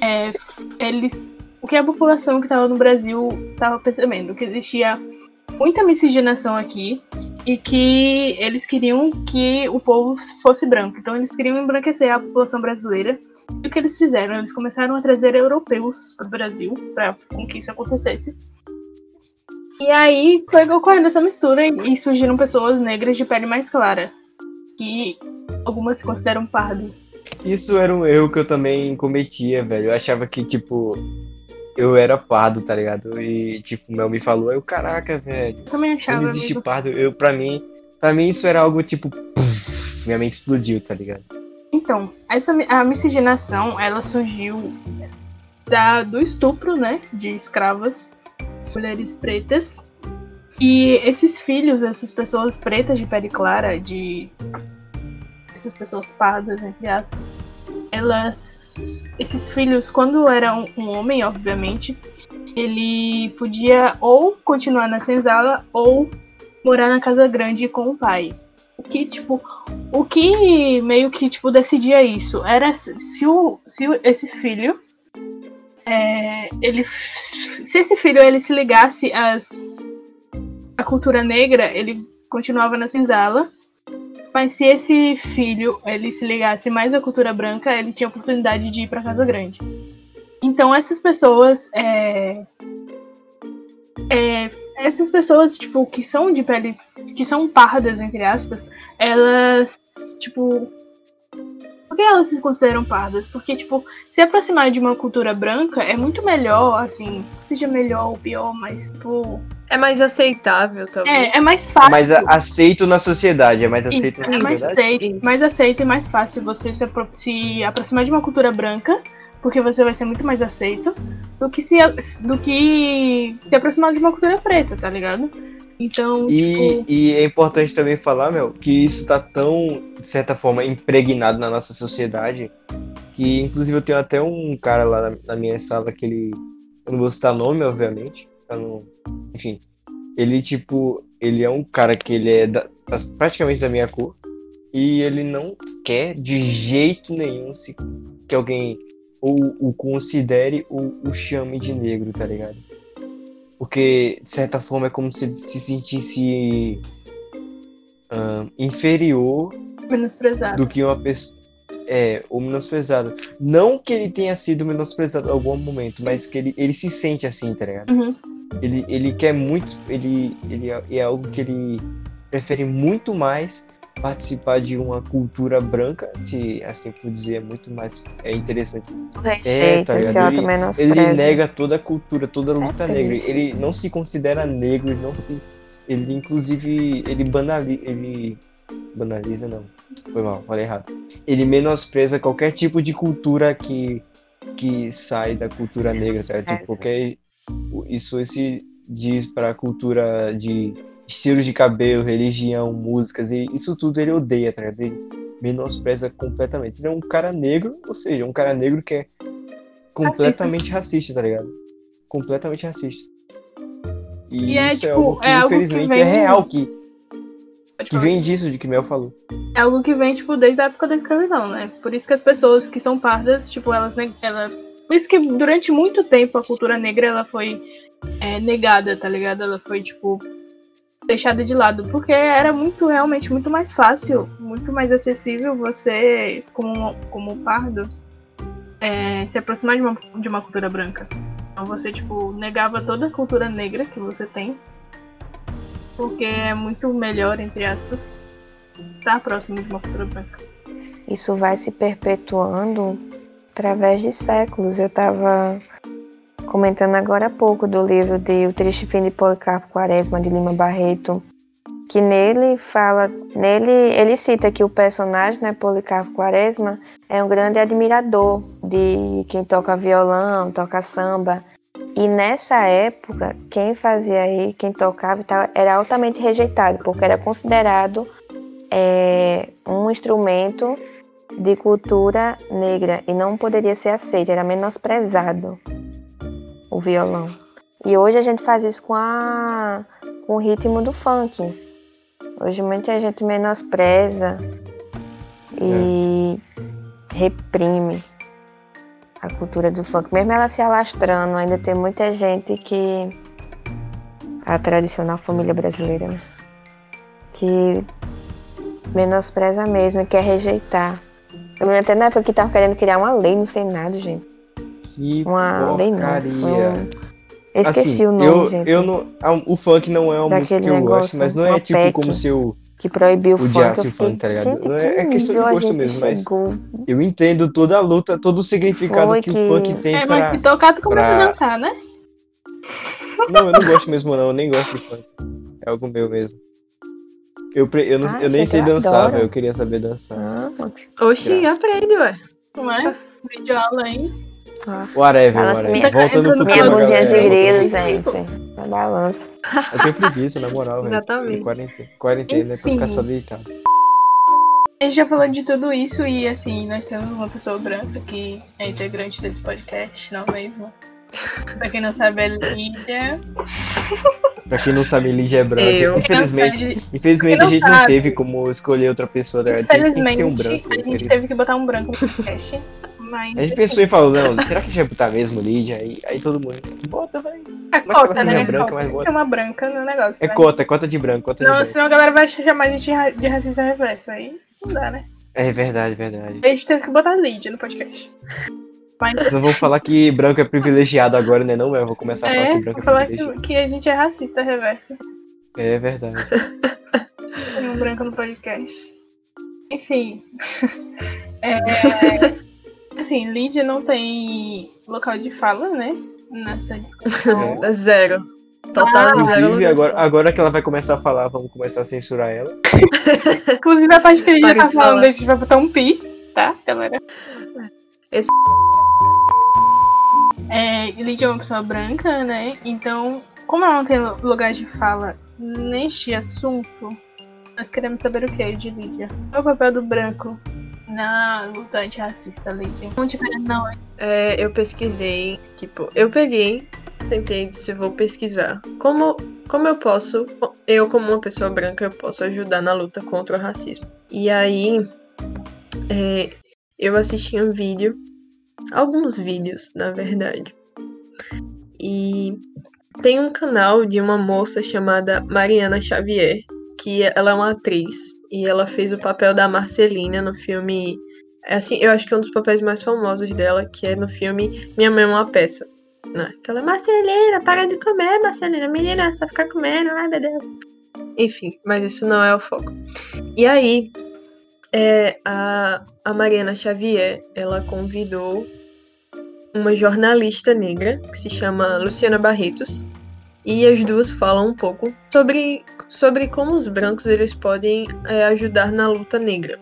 é, eles. O que a população que estava no Brasil estava percebendo? Que existia muita miscigenação aqui e que eles queriam que o povo fosse branco. Então eles queriam embranquecer a população brasileira. E o que eles fizeram? Eles começaram a trazer europeus para o Brasil para com que isso acontecesse. E aí foi ocorrendo essa mistura e surgiram pessoas negras de pele mais clara, que algumas se consideram pardas. Isso era um erro que eu também cometia, velho. Eu achava que, tipo, eu era pardo, tá ligado? E, tipo, o Mel me falou, eu, caraca, velho, Eu também achava, não existe amigo. pardo. Eu, pra mim, pra mim isso era algo, tipo, puff, minha mente explodiu, tá ligado? Então, essa a miscigenação, ela surgiu da, do estupro, né, de escravas, mulheres pretas. E esses filhos dessas pessoas pretas de pele clara, de essas pessoas pardas, entre aspas, elas, esses filhos, quando era um, um homem, obviamente, ele podia ou continuar na senzala ou morar na casa grande com o pai. O que, tipo, o que meio que, tipo, decidia isso era se o, se esse filho. é, ele. Se esse filho ele se ligasse às. à cultura negra, ele continuava na senzala. Mas se esse filho ele se ligasse mais à cultura branca, ele tinha oportunidade de ir pra casa grande. Então essas pessoas. É, é, essas pessoas, tipo, que são de peles. que são pardas, entre aspas, elas, tipo. Por que elas se consideram pardas? Porque, tipo, se aproximar de uma cultura branca é muito melhor, assim, seja melhor ou pior, mas, tipo. É mais aceitável, talvez. É, é mais fácil. Mas a- aceito na sociedade, é mais Isso, aceito na é mais sociedade? aceito, Isso. mais aceito e mais fácil você se, apro- se aproximar de uma cultura branca, porque você vai ser muito mais aceito, do que se, do que se aproximar de uma cultura preta, tá ligado? Então, E, tipo. e é importante também falar, meu, que isso tá tão, de certa forma, impregnado na nossa sociedade, que inclusive eu tenho até um cara lá na, na minha sala que ele. Eu não vou citar nome, obviamente. não- enfim. Ele, tipo, ele é um cara que ele é da- praticamente da minha cor. E ele não quer de jeito nenhum se, que alguém ou o considere ou o chame de negro, tá ligado? Porque, de certa forma, é como se ele se sentisse ahn, inferior menosprezado. do que uma pessoa. É, ou menosprezado. Não que ele tenha sido menosprezado em algum momento, mas que ele, ele se sente assim, tá ligado? Uhum. Ele, ele quer muito. Ele, ele é, é algo que ele prefere muito mais participar de uma cultura branca, se assim por dizer, é muito mais é interessante. O respeito, tá ligado? Ele- auto-menosprezo. Ele nega toda a cultura, toda a luta É negra. Ele não se considera negro, ele não se. Ele inclusive. Ele banaliza. Ele. Banaliza não. Foi mal, falei errado. Ele menospreza qualquer tipo de cultura que. que sai da cultura negra, tá? Tipo, qualquer isso se diz para a cultura de estilos de cabelo, religião, músicas, e isso tudo ele odeia, tá ligado? Ele menospreza completamente. Ele é um cara negro, ou seja, um cara negro que é completamente racista, racista tá ligado? Completamente racista. E, e é, isso tipo, é algo que, é algo infelizmente, que vem... é real, que, que vem disso de que Mel falou. É algo que vem, tipo, desde a época da escravidão, né? Por isso que as pessoas que são pardas, tipo, elas. Ela... Por isso que durante muito tempo a cultura negra ela foi é, negada, tá ligado? Ela foi, tipo, deixada de lado. Porque era muito, realmente, muito mais fácil, muito mais acessível você, como, como pardo, é, se aproximar de uma, de uma cultura branca. Então você, tipo, negava toda a cultura negra que você tem. Porque é muito melhor, entre aspas, estar próximo de uma cultura branca. Isso vai se perpetuando através de séculos. Eu estava comentando agora há pouco do livro de O Triste Fim de Policarpo Quaresma, de Lima Barreto, que nele fala, nele ele cita que o personagem, né, Policarpo Quaresma, é um grande admirador de quem toca violão, toca samba. E nessa época, quem fazia aí, quem tocava tal, era altamente rejeitado, porque era considerado é, um instrumento de cultura negra e não poderia ser aceito, era menosprezado o violão. E hoje a gente faz isso com, a, com o ritmo do funk. Hoje muita gente menospreza e reprime a cultura do funk, mesmo ela se alastrando, ainda tem muita gente que a tradicional família brasileira, né? que menospreza mesmo e quer rejeitar. Eu me lembro até na época que tava querendo criar uma lei no Senado, gente. Que Uma porcaria. um- Eu esqueci assim, o nome, eu, gente. eu não, a- o funk não é uma música Daquele que eu gosto, negócio, mas não é tipo como se eu, Que proibiu o funk. odiasse o funk, tá ligado? gente, Não é- é que questão de gosto mesmo, mas- chegou. eu entendo toda a luta, todo o significado Foi que, o que- funk tem É, pra... mas se tocar, tu começa pra- a dançar, né? Não, eu não gosto mesmo não, eu nem gosto de funk. É algo meu mesmo. Eu, pre- eu, não- Ah, eu nem sei dançar, velho, eu queria saber dançar. Ah, Oxi, Graças. aprende, ué. Não é? Vídeo aula aí. Ah. Whatever, Balança whatever. minha- Voltando pro Minha bundinha de grilo, gente. Na balança. Eu tenho preguiça, na moral. Exatamente. Quarentena, quarentena é pra ficar só deitado. A gente já falou de tudo isso e assim, nós temos uma pessoa branca que é integrante desse podcast, não mesmo? Pra quem não sabe, é Lídia. Pra quem não sabe, Lídia é branca. Eu. Infelizmente, infelizmente a não gente não sabe. teve como escolher outra pessoa. né? Tem, tem que ser um Infelizmente, branco. a né, gente teve que botar um branco no podcast. Mas. A gente pensou e falou, não, será que a gente vai botar mesmo Lídia? Aí, aí todo mundo, bota, vai. É Mas se ela cota, né? seja branca, mas bota. ter uma branca no negócio. É né? cota, é cota de branco, cota de Não, branco. senão a galera vai chamar a gente de ra- de racista reverso. Aí não dá, né? É verdade, verdade. A gente teve que botar Lídia no podcast. Mas. Não vou falar que branco é privilegiado agora, né? Não, eu vou começar a falar É, que branco é falar que, privilegiado. que a gente é racista reverso. É verdade. Tem um branco no podcast. Enfim. É, assim, Lídia não tem local de fala, né? Nessa discussão. É Zero. Total Ah. Inclusive, agora, agora que ela vai começar a falar, vamos começar a censurar ela. Inclusive, a parte que a Lídia Para tá de falando, falar. a gente vai botar um pi, tá, galera? Esse- É, Lídia é uma pessoa branca, né? Então, como ela não tem lu- lugar de fala neste assunto, nós queremos saber o que de Lídia. Qual é o papel do branco na luta antirracista, Lídia? Não diferente, não. É, eu pesquisei, tipo, eu peguei, tentei se vou pesquisar. Como, como eu posso, eu como uma pessoa branca, eu posso ajudar na luta contra o racismo. E aí, é, eu assisti um vídeo, alguns vídeos, na verdade. E tem um canal de uma moça chamada Mariana Xavier, que ela é uma atriz e ela fez o papel da Marcelina no filme é assim, eu acho que é um dos papéis mais famosos dela, que é no filme Minha Mãe é uma Peça. Né? Ela, Marcelina, para de comer, Marcelina. Menina, só ficar comendo, ai meu Deus. Enfim, mas isso não é o foco. E aí, é, a, a Mariana Xavier, ela convidou uma jornalista negra, que se chama Luciana Barretos, e as duas falam um pouco sobre, sobre como os brancos eles podem é, ajudar na luta negra.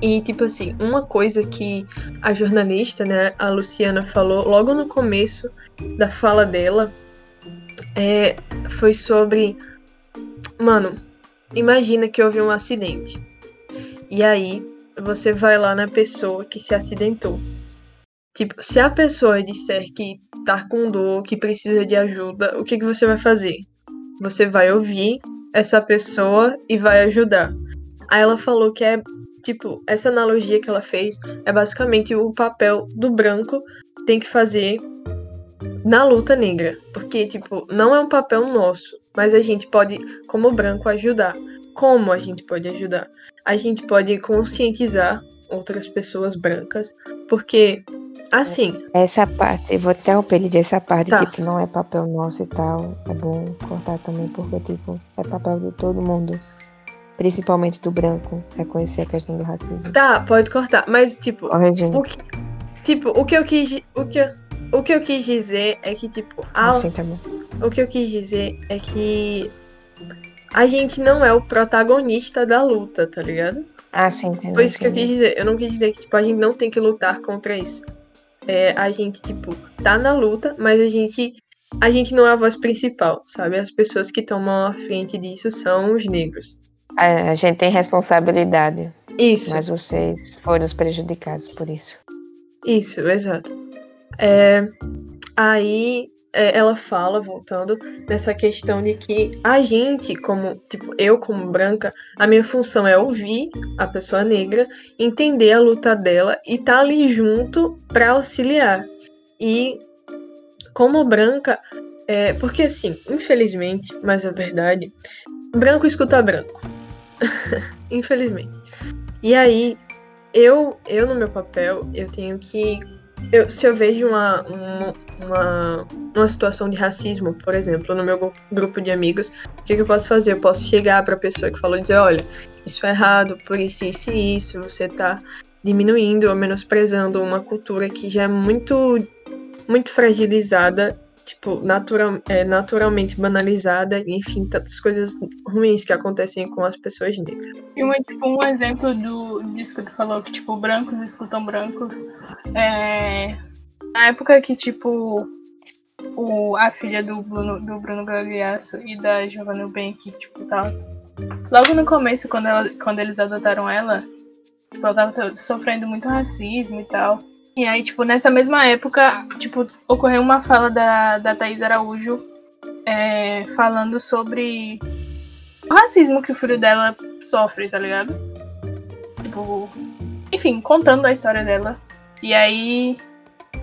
E, tipo assim, uma coisa que a jornalista, né, a Luciana, falou logo no começo da fala dela é, foi sobre. Mano, imagina que houve um acidente. E aí, você vai lá na pessoa que se acidentou. Tipo, se a pessoa disser que tá com dor, que precisa de ajuda, o que, que você vai fazer? Você vai ouvir essa pessoa e vai ajudar. Aí ela falou que é, tipo, essa analogia que ela fez é basicamente o papel do branco tem que fazer na luta negra. Porque, tipo, não é um papel nosso, mas a gente pode, como branco, ajudar. Como a gente pode ajudar? A gente pode conscientizar outras pessoas brancas, porque assim. Essa parte, eu vou até o pedir essa parte, Tá. tipo, não é papel nosso e tal. É bom cortar também, porque, tipo, é papel de todo mundo. Principalmente do branco, reconhecer a questão do racismo. Tá, pode cortar, mas tipo, Corrigindo. o que, tipo, o que eu quis, o que, o que eu quis dizer é que tipo, a, Assim tá o que eu quis dizer é que a gente não é o protagonista da luta, tá ligado? Ah, sim, entendeu? Foi isso que eu entendi. quis dizer. Eu não quis dizer que tipo, a gente não tem que lutar contra isso. É, a gente, tipo, tá na luta, mas a gente. A gente não é a voz principal, sabe? As pessoas que tomam a frente disso são os negros. É, a gente tem responsabilidade, Isso, mas vocês foram os prejudicados por isso. isso, exato. É, aí ela fala, voltando, nessa questão de que a gente, como, tipo, eu como branca, a minha função é ouvir a pessoa negra, entender a luta dela e tá ali junto pra auxiliar. E como branca, é, porque assim, infelizmente, mas é verdade, branco escuta branco. infelizmente. E aí, eu, eu no meu papel, eu tenho que. Eu, se eu vejo uma, uma, uma, uma situação de racismo, por exemplo, no meu gru- grupo de amigos, o que, que eu posso fazer? Eu posso chegar pra pessoa que falou e dizer, olha, isso é errado, por isso, isso e isso, você tá diminuindo ou menosprezando uma cultura que já é muito, muito fragilizada, tipo, natural, é, naturalmente banalizada, enfim, tantas coisas ruins que acontecem com as pessoas negras. E uma, tipo, um exemplo do, disso que tu falou, que, tipo, brancos escutam brancos. É, na época que, tipo, o, a filha do Bruno, do Bruno Gagliasso e da Giovanna Bank, tipo, tava... Logo no começo, quando, ela, quando eles adotaram ela, tipo, ela tava sofrendo muito racismo e tal. E aí, tipo, nessa mesma época, tipo, ocorreu uma fala da, da Thaís Araújo é, falando sobre o racismo que o filho dela sofre, tá ligado? Tipo, enfim, contando a história dela. E aí,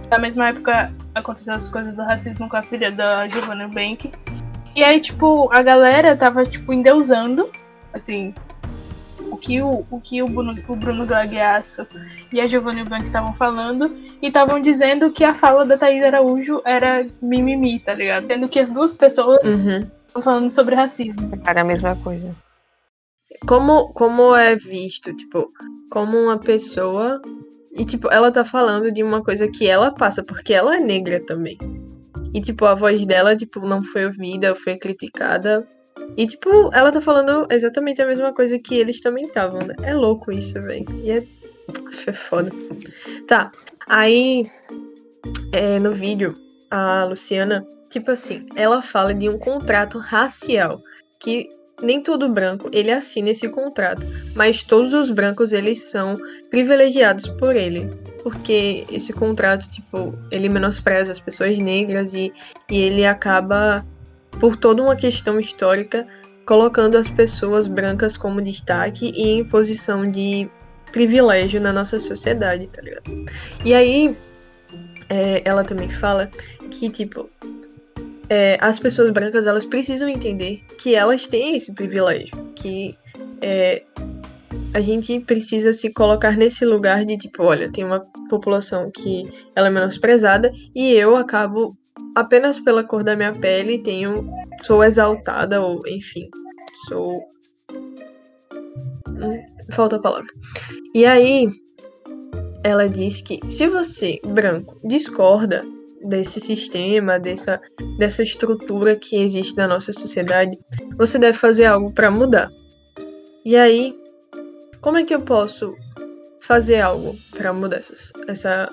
na mesma época, aconteceu as coisas do racismo com a filha da Giovanna Bank. E aí, tipo, a galera tava, tipo, endeusando, assim, o que o, o, que o, Bruno, o Bruno Gagliasso e a Giovanna Bank estavam falando. E estavam dizendo que a fala da Thaís Araújo era mimimi, tá ligado? Sendo que as duas pessoas Uhum. estão falando sobre racismo. Era a mesma coisa. como, como é visto, tipo, como uma pessoa. E, tipo, ela tá falando de uma coisa que ela passa, porque ela é negra também. E, tipo, a voz dela, tipo, não foi ouvida, foi criticada. E, tipo, ela tá falando exatamente a mesma coisa que eles também estavam, né? É louco isso, velho. E é... é foda. Tá, aí, é, no vídeo, a Luciana, tipo assim, ela fala de um contrato racial. Que nem todo branco ele assina esse contrato, mas todos os brancos eles são privilegiados por ele, porque esse contrato tipo ele menospreza as pessoas negras e, e ele acaba por toda uma questão histórica colocando as pessoas brancas como destaque e em posição de privilégio na nossa sociedade, tá ligado? E aí é, ela também fala que tipo é, as pessoas brancas elas precisam entender que elas têm esse privilégio, que é, a gente precisa se colocar nesse lugar de tipo, olha, tem uma população que ela é menosprezada e eu acabo apenas pela cor da minha pele tenho sou exaltada ou enfim sou Hum, falta a palavra. E aí ela diz que se você branco discorda desse sistema, dessa, dessa estrutura que existe na nossa sociedade, você deve fazer algo para mudar. E aí, como é que eu posso fazer algo para mudar essas, essa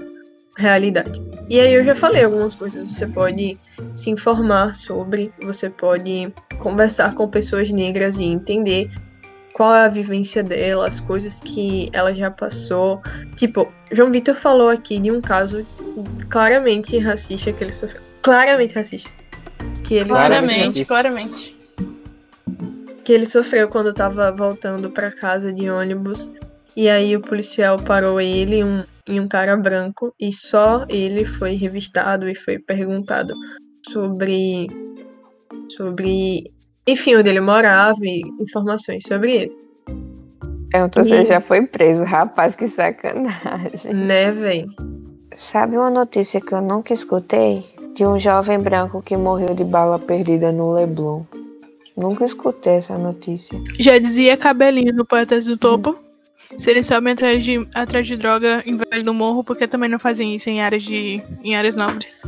realidade. E aí eu já falei algumas coisas. Você pode se informar sobre, você pode conversar com pessoas negras e entender qual é a vivência dela, as coisas que ela já passou. Tipo, João Vitor falou aqui de um caso claramente racista que ele sofreu. Claramente racista. Que ele claramente, claramente. Que ele sofreu quando tava voltando para casa de ônibus. E aí o policial parou ele, um, em um cara branco e só ele foi revistado e foi perguntado sobre sobre enfim onde ele morava e informações sobre ele. Então você já foi preso, rapaz, que sacanagem. Né, véi? Sabe uma notícia que eu nunca escutei? De um jovem branco que morreu de bala perdida no Leblon. Nunca escutei essa notícia. Já dizia cabelinho no Poetas do Topo. Se eles sobem atrás de, atrás de droga em vez do morro, porque também não fazem isso em áreas de. em áreas nobres.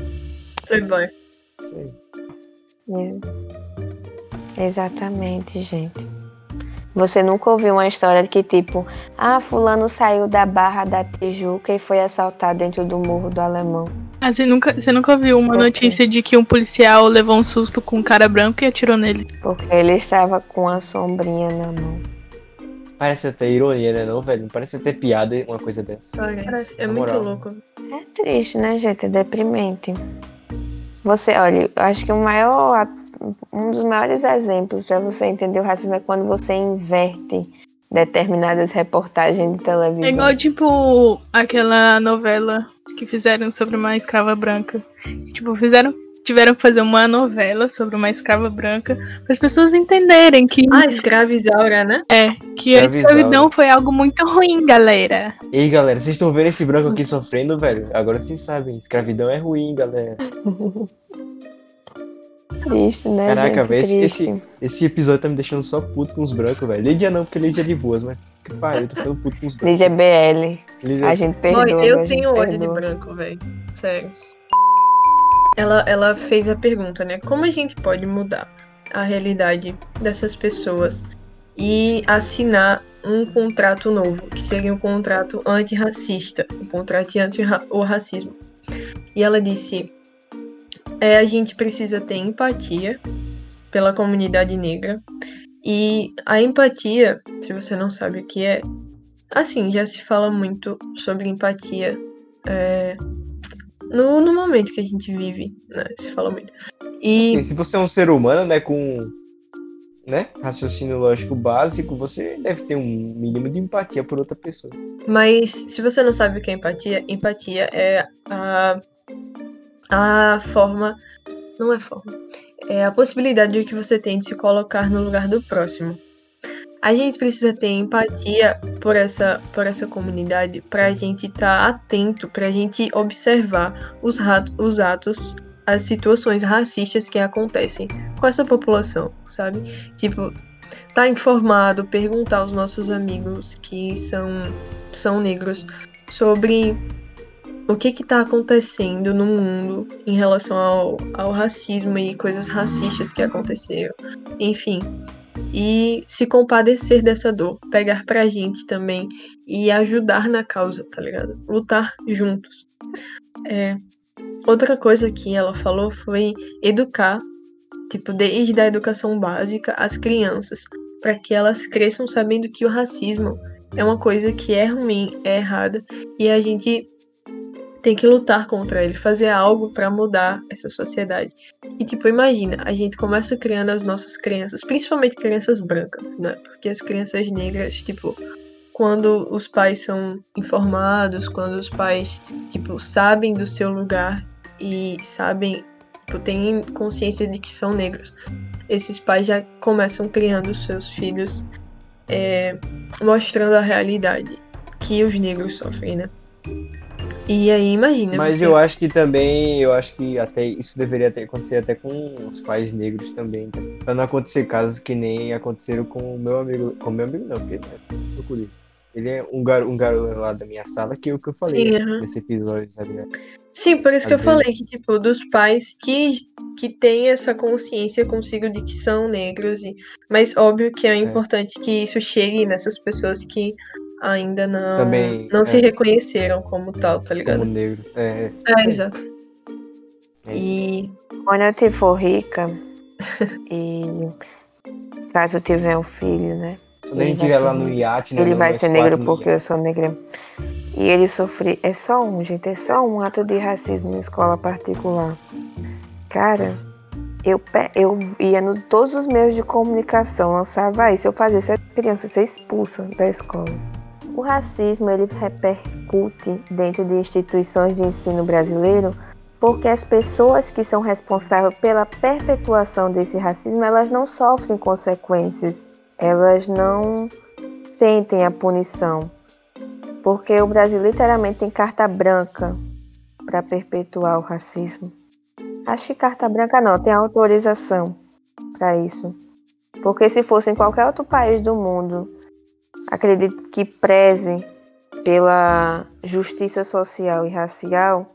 Playboy. Sim. É. Exatamente, gente. Você nunca ouviu uma história de que, tipo, ah, fulano saiu da barra da Tijuca e foi assaltado dentro do morro do alemão. Ah, você nunca, você nunca ouviu uma notícia de que um policial levou um susto com um cara branco e atirou nele? Porque ele estava com a sombrinha na mão. Parece até ironia, né, não, velho? Parece até piada uma coisa dessa. Parece. É muito louco. É triste, né, gente? É deprimente. Você, olha, eu acho que o maior, um dos maiores exemplos para você entender o racismo é quando você inverte determinadas reportagens de televisão. É igual, tipo, aquela novela que fizeram sobre uma escrava branca. Tipo, fizeram tiveram que fazer uma novela sobre uma escrava branca para as pessoas entenderem que. Ah, escravizaura, né? É, que a escravidão foi algo muito ruim, galera. Ei, galera, vocês estão vendo esse branco aqui sofrendo, velho? Agora vocês sabem, escravidão é ruim, galera. Triste, né? Caraca, velho, esse, esse episódio tá me deixando só puto com os brancos, velho. Lídia não, porque Lídia é de boas, mas. Que pariu, eu tô ficando puto com os brancos. Lídia é BL. Lídia... A gente perdoa. eu tenho ódio de branco, velho. Sério ela, ela fez a pergunta, né? Como a gente pode mudar a realidade dessas pessoas e assinar um contrato novo, que seria um contrato antirracista, um contrato anti o racismo. E ela disse: é, a gente precisa ter empatia pela comunidade negra. E a empatia, se você não sabe o que é, assim, já se fala muito sobre empatia é, no, no momento que a gente vive, né? Se fala muito. E... Assim, se você é um ser humano, né, com né, raciocínio lógico básico, você deve ter um mínimo de empatia por outra pessoa. Mas se você não sabe o que é empatia, empatia é a, a forma. Não é forma. É a possibilidade que você tem de se colocar no lugar do próximo a gente precisa ter empatia por essa, por essa comunidade para a gente estar tá atento, para a gente observar os, os atos, as situações racistas que acontecem com essa população, sabe? Tipo, tá informado, perguntar aos nossos amigos que são, são negros sobre o que está acontecendo no mundo em relação ao, ao racismo e coisas racistas que aconteceram. Enfim, e se compadecer dessa dor, pegar pra gente também e ajudar na causa, tá ligado? Lutar juntos. É, outra coisa que ela falou foi educar, tipo, desde a educação básica as crianças, para que elas cresçam sabendo que o racismo é uma coisa que é ruim, é errada, e a gente tem que lutar contra ele, fazer algo para mudar essa sociedade. E tipo, imagina, a gente começa criando as nossas crianças, principalmente crianças brancas, né? Porque as crianças negras, tipo, quando os pais são informados, quando os pais, tipo, sabem do seu lugar e sabem, tipo, têm consciência de que são negros, esses pais já começam criando seus filhos é, mostrando a realidade que os negros sofrem, né? E aí, imagina. Mas você... eu acho que também, eu acho que até isso deveria ter acontecer até com os pais negros também. Tá? Pra não acontecer casos que nem aconteceram com o meu amigo. Com o meu amigo não, porque né, Ele é um garoto, um garoto lá da minha sala que é o que eu falei Sim, né, nesse episódio, sabe? Sim, por isso Às que eu vezes... falei que, tipo, dos pais que, que têm essa consciência consigo de que são negros. E... Mas óbvio que é, é importante que isso chegue nessas pessoas que ainda não, Também, não é. se reconheceram como tal, tá ligado? Como negro. É, É, exato. é. E Quando eu te for rica e caso eu tiver um filho, né? Quando a gente vai estiver lá no iate, né? Ele vai ser negro porque iate. eu sou negra. E ele sofre. É só um, gente. É só um ato de racismo em escola particular. Cara, eu, eu ia em todos os meios de comunicação, lançava isso. Eu fazia essa criança ser expulsa da escola. O racismo ele repercute dentro de instituições de ensino brasileiro porque as pessoas que são responsáveis pela perpetuação desse racismo, elas não sofrem consequências. Elas não sentem a punição. Porque o Brasil literalmente tem carta branca para perpetuar o racismo. Acho que carta branca não, tem autorização para isso. Porque se fosse em qualquer outro país do mundo, acredito que preze pela justiça social e racial,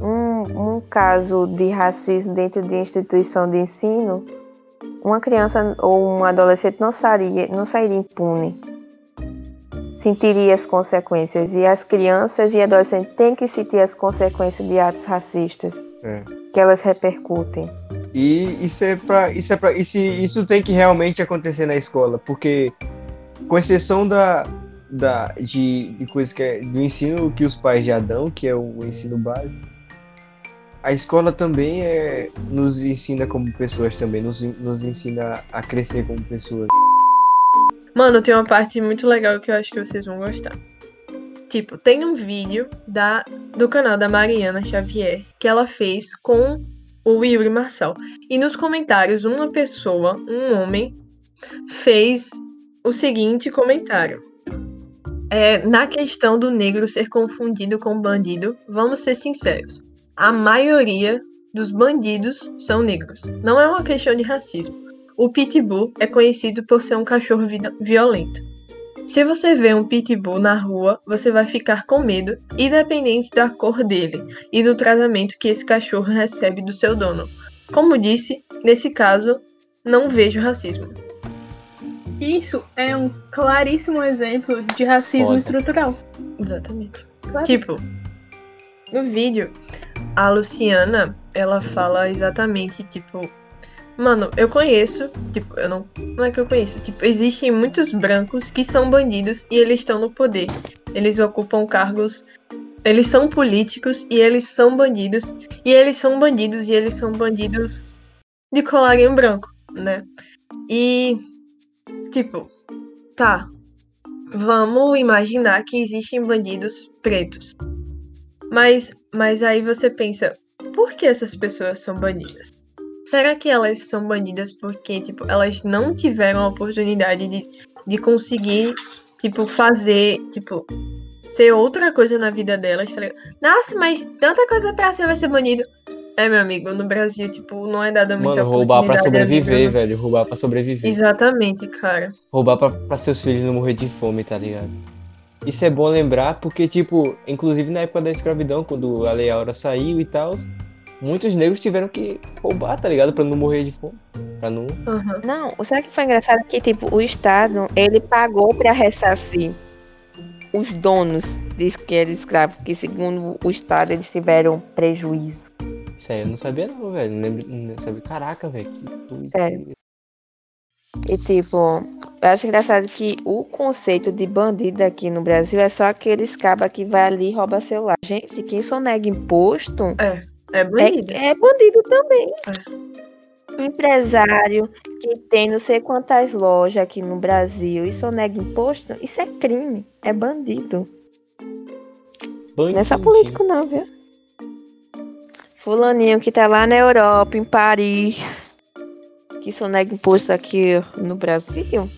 um, um caso de racismo dentro de instituição de ensino, uma criança ou um adolescente não sairia, não sairia impune. Sentiria as consequências. E as crianças e adolescentes têm que sentir as consequências de atos racistas. É. Que elas repercutem. E isso é pra. Isso é pra. Isso, isso tem que realmente acontecer na escola, porque com exceção da. da de, de coisas que é do ensino que os pais já dão, que é o ensino básico, a escola também é, nos ensina como pessoas também, nos, nos ensina a crescer como pessoas. Mano, tem uma parte muito legal que eu acho que vocês vão gostar. Tipo, tem um vídeo da, do canal da Mariana Xavier que ela fez com o Yuri Marçal. E nos comentários, uma pessoa, um homem, fez o seguinte comentário. É, na questão do negro ser confundido com bandido, vamos ser sinceros. A maioria dos bandidos são negros. Não é uma questão de racismo. O pitbull é conhecido por ser um cachorro vi- violento. Se você vê um pitbull na rua, você vai ficar com medo, independente da cor dele e do tratamento que esse cachorro recebe do seu dono. Como disse, nesse caso, não vejo racismo. Isso é um claríssimo exemplo de racismo Foda. estrutural. Exatamente. Claro. Tipo, no vídeo, a Luciana, ela fala exatamente, tipo, mano, eu conheço, tipo, eu não, não é que eu conheço, tipo, existem muitos brancos que são bandidos e eles estão no poder. Eles ocupam cargos, eles são políticos e eles são bandidos, e eles são bandidos e eles são bandidos de colarinho branco, né? E tipo, tá, vamos imaginar que existem bandidos pretos. Mas, mas aí você pensa, por que essas pessoas são bandidas? Será que elas são bandidas porque, tipo, elas não tiveram a oportunidade de, de conseguir, tipo, fazer, tipo, ser outra coisa na vida delas, tá? Nossa, mas tanta coisa pra ser vai ser bandido. É, meu amigo, no Brasil, tipo, não é dada muita Mano, roubar pra sobreviver, velho. Roubar pra sobreviver. Exatamente, cara. Roubar pra, pra seus filhos não morrer de fome, tá ligado? Isso é bom lembrar porque, tipo, inclusive na época da escravidão, quando a Lei Aura saiu e tal, muitos negros tiveram que roubar, tá ligado? Pra não morrer de fome. Pra não. Aham. Não, sabe o que foi engraçado? Que, tipo, o Estado, ele pagou pra ressarcir os donos de que era escravo, que segundo o Estado eles tiveram prejuízo. Isso aí eu não sabia, não, velho. Não, lembro, não sabia. Caraca, velho. Que doido. Sério. E tipo, eu acho engraçado que o conceito de bandido aqui no Brasil é só aqueles cabas que vai ali e rouba celular. Gente, quem sonega imposto É bandido. é, é bandido também. Um empresário que tem não sei quantas lojas aqui no Brasil e sonega imposto, isso é crime, é bandido. Não é só político não, viu? Fulaninho que tá lá na Europa, em Paris, que sonega imposto aqui no Brasil,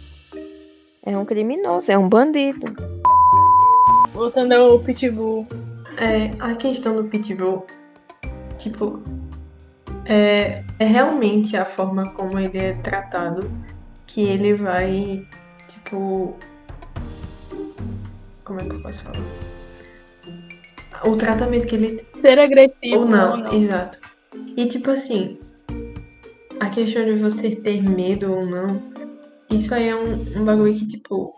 é um criminoso, é um bandido. Voltando ao Pitbull. É, a questão do pitbull, tipo, é, é realmente a forma como ele é tratado que ele vai, tipo. Como é que eu posso falar? O tratamento que ele Ser agressivo ou não, ou não. exato. E tipo assim, a questão de você ter medo ou não isso aí é um, um bagulho que, tipo,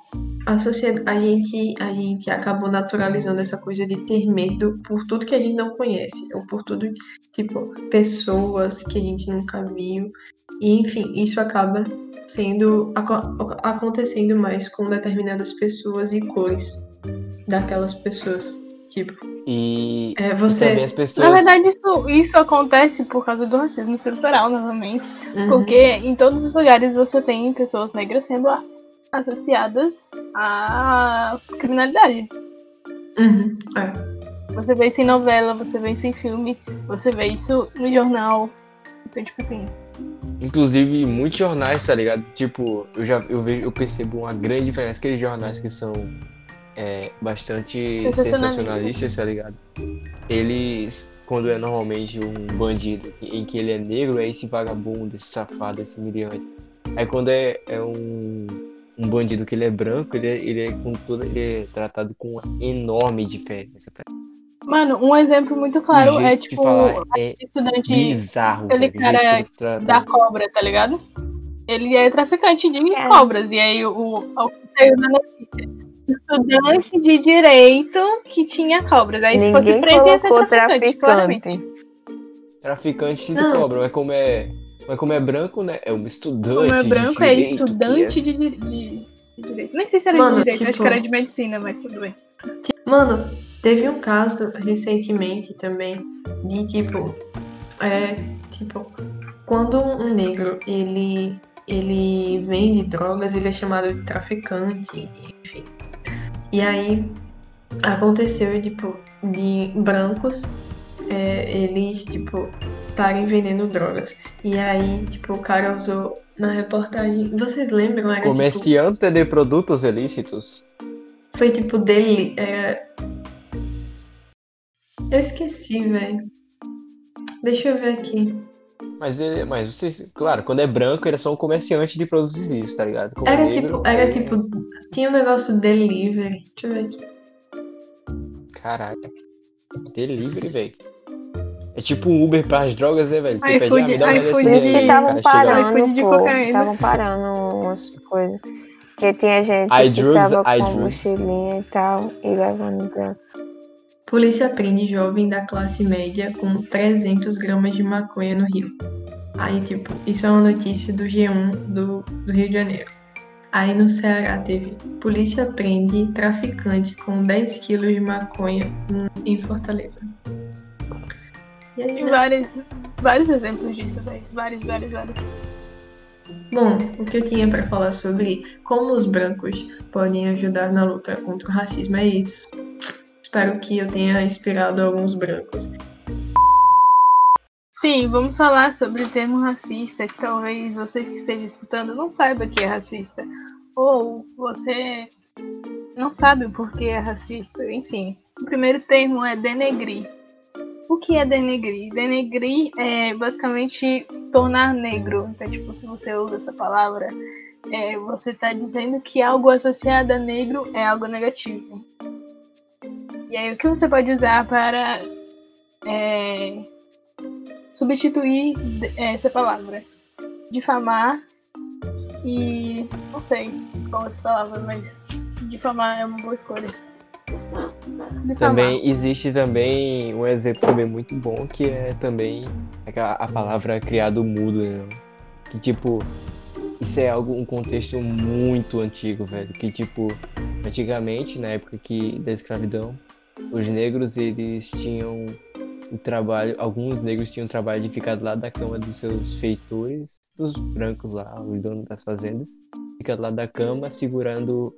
a sociedade, a gente, a gente acabou naturalizando essa coisa de ter medo por tudo que a gente não conhece, ou por tudo, tipo, pessoas que a gente nunca viu. E, enfim, isso acaba sendo aco- acontecendo mais com determinadas pessoas e cores daquelas pessoas. Tipo, E, é e você. também as pessoas. Na verdade, isso, isso acontece por causa do racismo estrutural, novamente. Uhum. Porque em todos os lugares você tem pessoas negras sendo a- associadas à criminalidade. Uhum, é. Você vê isso em novela, você vê isso em filme, você vê isso no jornal. Então, tipo assim, Inclusive, muitos jornais, tá ligado? Tipo, eu já eu vejo, eu percebo uma grande diferença. Aqueles jornais que são é, bastante Sensacionalistas. sensacionalistas, tá ligado? Eles, quando é normalmente um bandido em que ele é negro, é esse vagabundo, esse safado, esse miliante. Aí quando é, é um, um bandido que ele é branco, ele é, ele é com ele é tratado com uma enorme diferença. Tá? Mano, um exemplo muito claro é tipo falar é estudante bizarro, aquele jeito que cara da cobra, tá ligado? Ele é traficante de É. cobras. E aí o, o o que saiu na notícia. Estudante de direito que tinha cobras. Aí se fosse Ninguém preso ia ser traficante, claramente. traficante. Traficante de Não. cobra, mas como é. Mas como é branco, né? É um estudante. Como é de branco, é estudante que de, de- de direito. Nem sei se era Mano, de direito, acho tipo- que era de medicina, mas tudo bem. Mano, teve um caso recentemente também de tipo. É. Tipo, quando um negro ele. ele vende drogas, ele é chamado de traficante. E aí aconteceu, tipo, de brancos é, eles, tipo, estarem vendendo drogas. E aí, tipo, o cara usou na reportagem. Vocês lembram? Era, tipo, Comerciante de produtos ilícitos. foi tipo dele. é, Eu esqueci, velho. Deixa eu ver aqui. Mas ele. Mas vocês. Claro, quando é branco, ele é só um comerciante de produtos ilícitos, tá ligado? Como Era negro, tipo, era é- tipo. Tinha um negócio delivery. Deixa eu ver aqui. Caraca. Delivery, velho. É tipo um Uber pras drogas, né, velho? Você pede, iFood- ah, me dá uma aí, cara lá. parando, de cocaína. Estavam parando umas coisas. Porque tinha gente iDrugs, que tava com iDrugs. mochilinha e tal, e levando. Polícia prende jovem da classe média com 300 gramas de maconha no Rio. Aí, tipo, isso é uma notícia do G1 do, do Rio de Janeiro. Aí no Ceará teve. Polícia prende traficante com 10 quilos de maconha em Fortaleza. E aí, Tem né? vários, vários exemplos disso, velho. Vários, vários, vários. Bom, o que eu tinha pra falar sobre como os brancos podem ajudar na luta contra o racismo é isso. Espero que eu tenha inspirado alguns brancos. Sim, vamos falar sobre o termo racista, que talvez você que esteja escutando não saiba que é racista. Ou você não sabe o porquê é racista. Enfim, o primeiro termo é denegrir. O que é denegrir? Denegrir é basicamente tornar negro. Então, tipo, se você usa essa palavra, é, você está dizendo que algo associado a negro é algo negativo. E aí, o que você pode usar para é, substituir de- essa palavra? Difamar e. não sei qual é essa palavra, mas difamar é uma boa escolha. Difamar. Também existe também um exemplo também muito bom que é também a palavra criado mudo, né? Que tipo, isso é algo, um contexto muito antigo, velho. Que tipo, antigamente, na época que, da escravidão, os negros eles tinham o trabalho, alguns negros tinham o trabalho de ficar do lado da cama dos seus feitores, dos brancos lá, os donos das fazendas, ficar do lado da cama segurando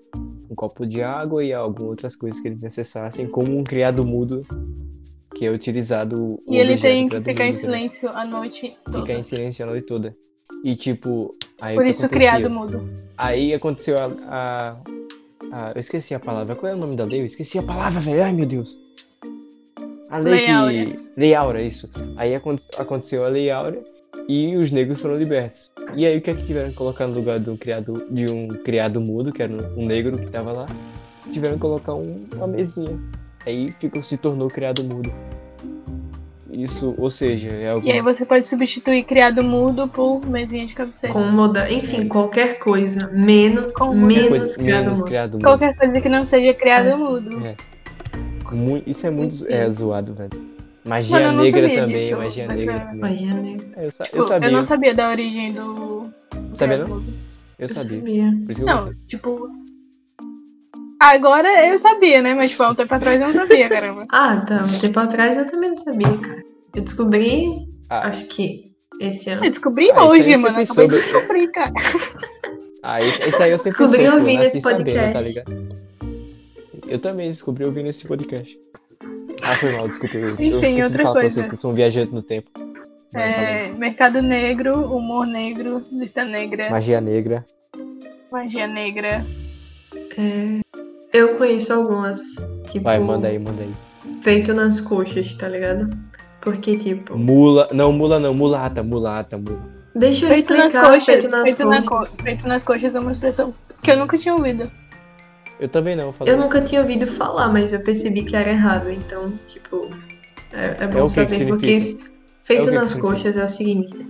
um copo de água e algumas outras coisas que eles necessitassem, como um criado mudo que é utilizado. E ele tem que ficar em silêncio a noite toda. Ficar em silêncio a noite toda. E tipo, aí Por isso acontecia? criado mudo. Aí aconteceu a, a, a- Eu esqueci a palavra. Qual é o nome da lei? Eu esqueci a palavra, velho. Ai meu Deus. A lei, Lei que. Áurea. Lei Áurea, isso. Aí aconte- aconteceu a Lei Áurea e os negros foram libertos. E aí o que é que tiveram que colocar no lugar de um criado, de um criado mudo, que era um negro que tava lá? Tiveram que colocar um- uma mesinha. Aí ficou, se tornou criado mudo. Isso, ou seja, é algo. E aí você pode substituir criado mudo por mesinha de cabeceira. Com muda, enfim, qualquer coisa. Menos, Com menos coisa- criado menos mudo. criado mudo. Qualquer coisa que não seja criado mudo. É. Isso é muito é, zoado, velho. Magia Mano, eu negra sabia também, disso, magia negra é- também. Magia negra. É, Eu, sa- Tipo, eu sabia, não sabia da origem do. Sabia criado não? mudo. eu sabia. sabia. Eu Não, tipo. Agora eu sabia, né? Mas tipo, há um tempo atrás eu não sabia, caramba. Ah, tá. Um tempo atrás eu também não sabia, cara. Eu descobri, Ah. acho que esse ano. Eu descobri Ah, hoje, mano. pensou Acabei de descobrir, cara. Ah, isso, aí eu sempre Descobri soube, ouvindo eu nasci esse podcast. sabendo, tá ligado? Eu também descobri ouvindo esse podcast. Ah, foi mal, desculpa. Eu, eu Enfim, esqueci de outra falar pra coisa. vocês que eu sou um viajante no tempo. É, mercado negro, humor negro, lista negra. Magia negra. magia negra. É, eu conheço algumas, tipo, Vai, manda aí, manda aí. feito nas coxas, tá ligado? Porque, tipo, Mula. Não, mula não, mulata, mulata, mula. deixa eu Feito nas explicar coxas, feito nas feito, na coxas. co- feito nas coxas é uma expressão que eu nunca tinha ouvido. Eu também não, eu falei. Eu nunca tinha ouvido falar, mas eu percebi que era errado, então, tipo, é, é bom que saber, porque feito É nas coxas é o seguinte,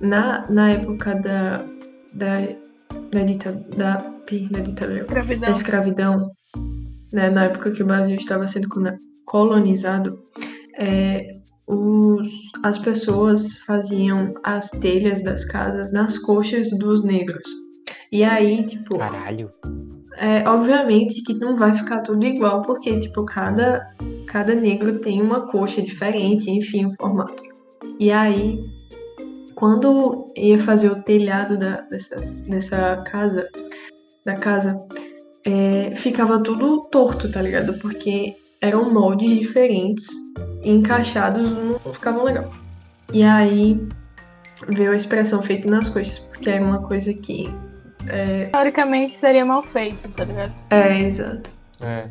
na, na época da, da, da, dita, da, da ditadura, da escravidão, né, na época que o Brasil estava sendo colo- colonizado, é, os, as pessoas faziam as telhas das casas nas coxas dos negros. E aí, tipo, Caralho. é, obviamente que não vai ficar tudo igual, porque, tipo, cada, cada negro tem uma coxa diferente, enfim, o formato. E aí, quando ia fazer o telhado da, dessas, dessa casa, da casa, é, ficava tudo torto, tá ligado? Porque eram moldes diferentes e encaixados não ficavam legal. E aí veio a expressão feito nas coxas, porque era uma coisa que. Teoricamente seria mal feito, tá ligado? É, exato. É.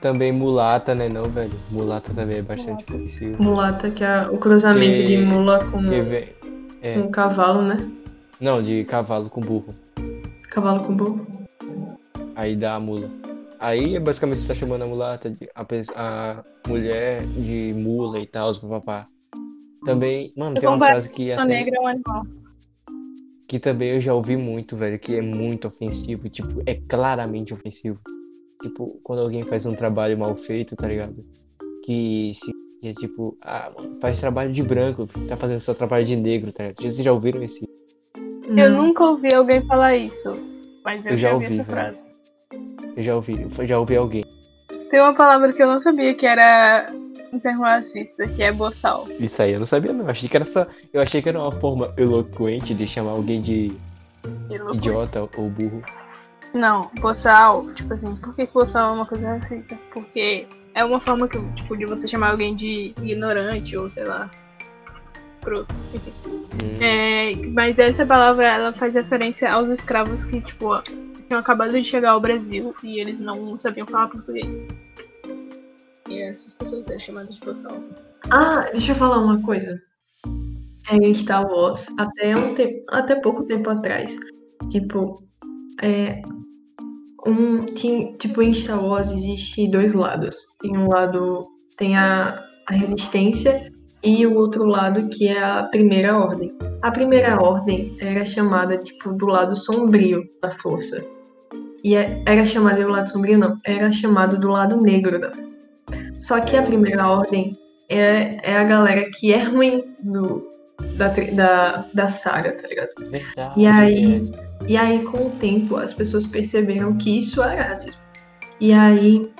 Também mulata, né, não, velho? Mulata também é bastante ofensivo. Mulata, que é o cruzamento Que- de mula com, Que é, com cavalo, né? Não, de cavalo com burro. Cavalo com burro. Aí dá a mula. Aí basicamente você tá chamando a mulata, de, a, a mulher de mula e tal, papapá. Também, mano, tem uma frase que A até, negra é um animal. que também eu já ouvi muito, velho, que é muito ofensivo, tipo, é claramente ofensivo. Tipo, quando alguém faz um trabalho mal feito, tá ligado? Que, se, que é tipo, ah, faz trabalho de branco, tá fazendo seu trabalho de negro, tá ligado? Vocês já ouviram esse? Eu Não. nunca ouvi alguém falar isso. Mas eu, Eu já ouvi, essa velho. frase. Eu já ouvi, eu já ouvi alguém. Tem uma palavra que eu não sabia que era um termo racista, que é boçal. Isso aí eu não sabia, não. Eu achei que era só. Eu achei que era uma forma eloquente de chamar alguém de idiota ou burro. Não, boçal, tipo assim, por que boçal é uma coisa racista? Porque é uma forma que, tipo, de você chamar alguém de ignorante ou sei lá, escroto. Hum, É, mas essa palavra ela faz referência aos escravos que, tipo, tinham acabado de chegar ao Brasil e eles não sabiam falar português. E essas pessoas eram chamadas de boçal. Ah, deixa eu falar uma coisa. É, em Star Wars, até, um tempo, até pouco tempo atrás, tipo, é, um, tipo, em Star Wars existe dois lados. Tem um lado, tem a, a resistência e o outro lado que é a primeira ordem. A primeira ordem era chamada, tipo, do lado sombrio da força. E é- era chamada do lado sombrio, não, era chamado do lado negro da força. Só que a primeira ordem é, é a galera que é ruim do, da, da, da saga, tá ligado? verdade, E aí, e aí, com o tempo, as pessoas perceberam que isso era racismo. E aí,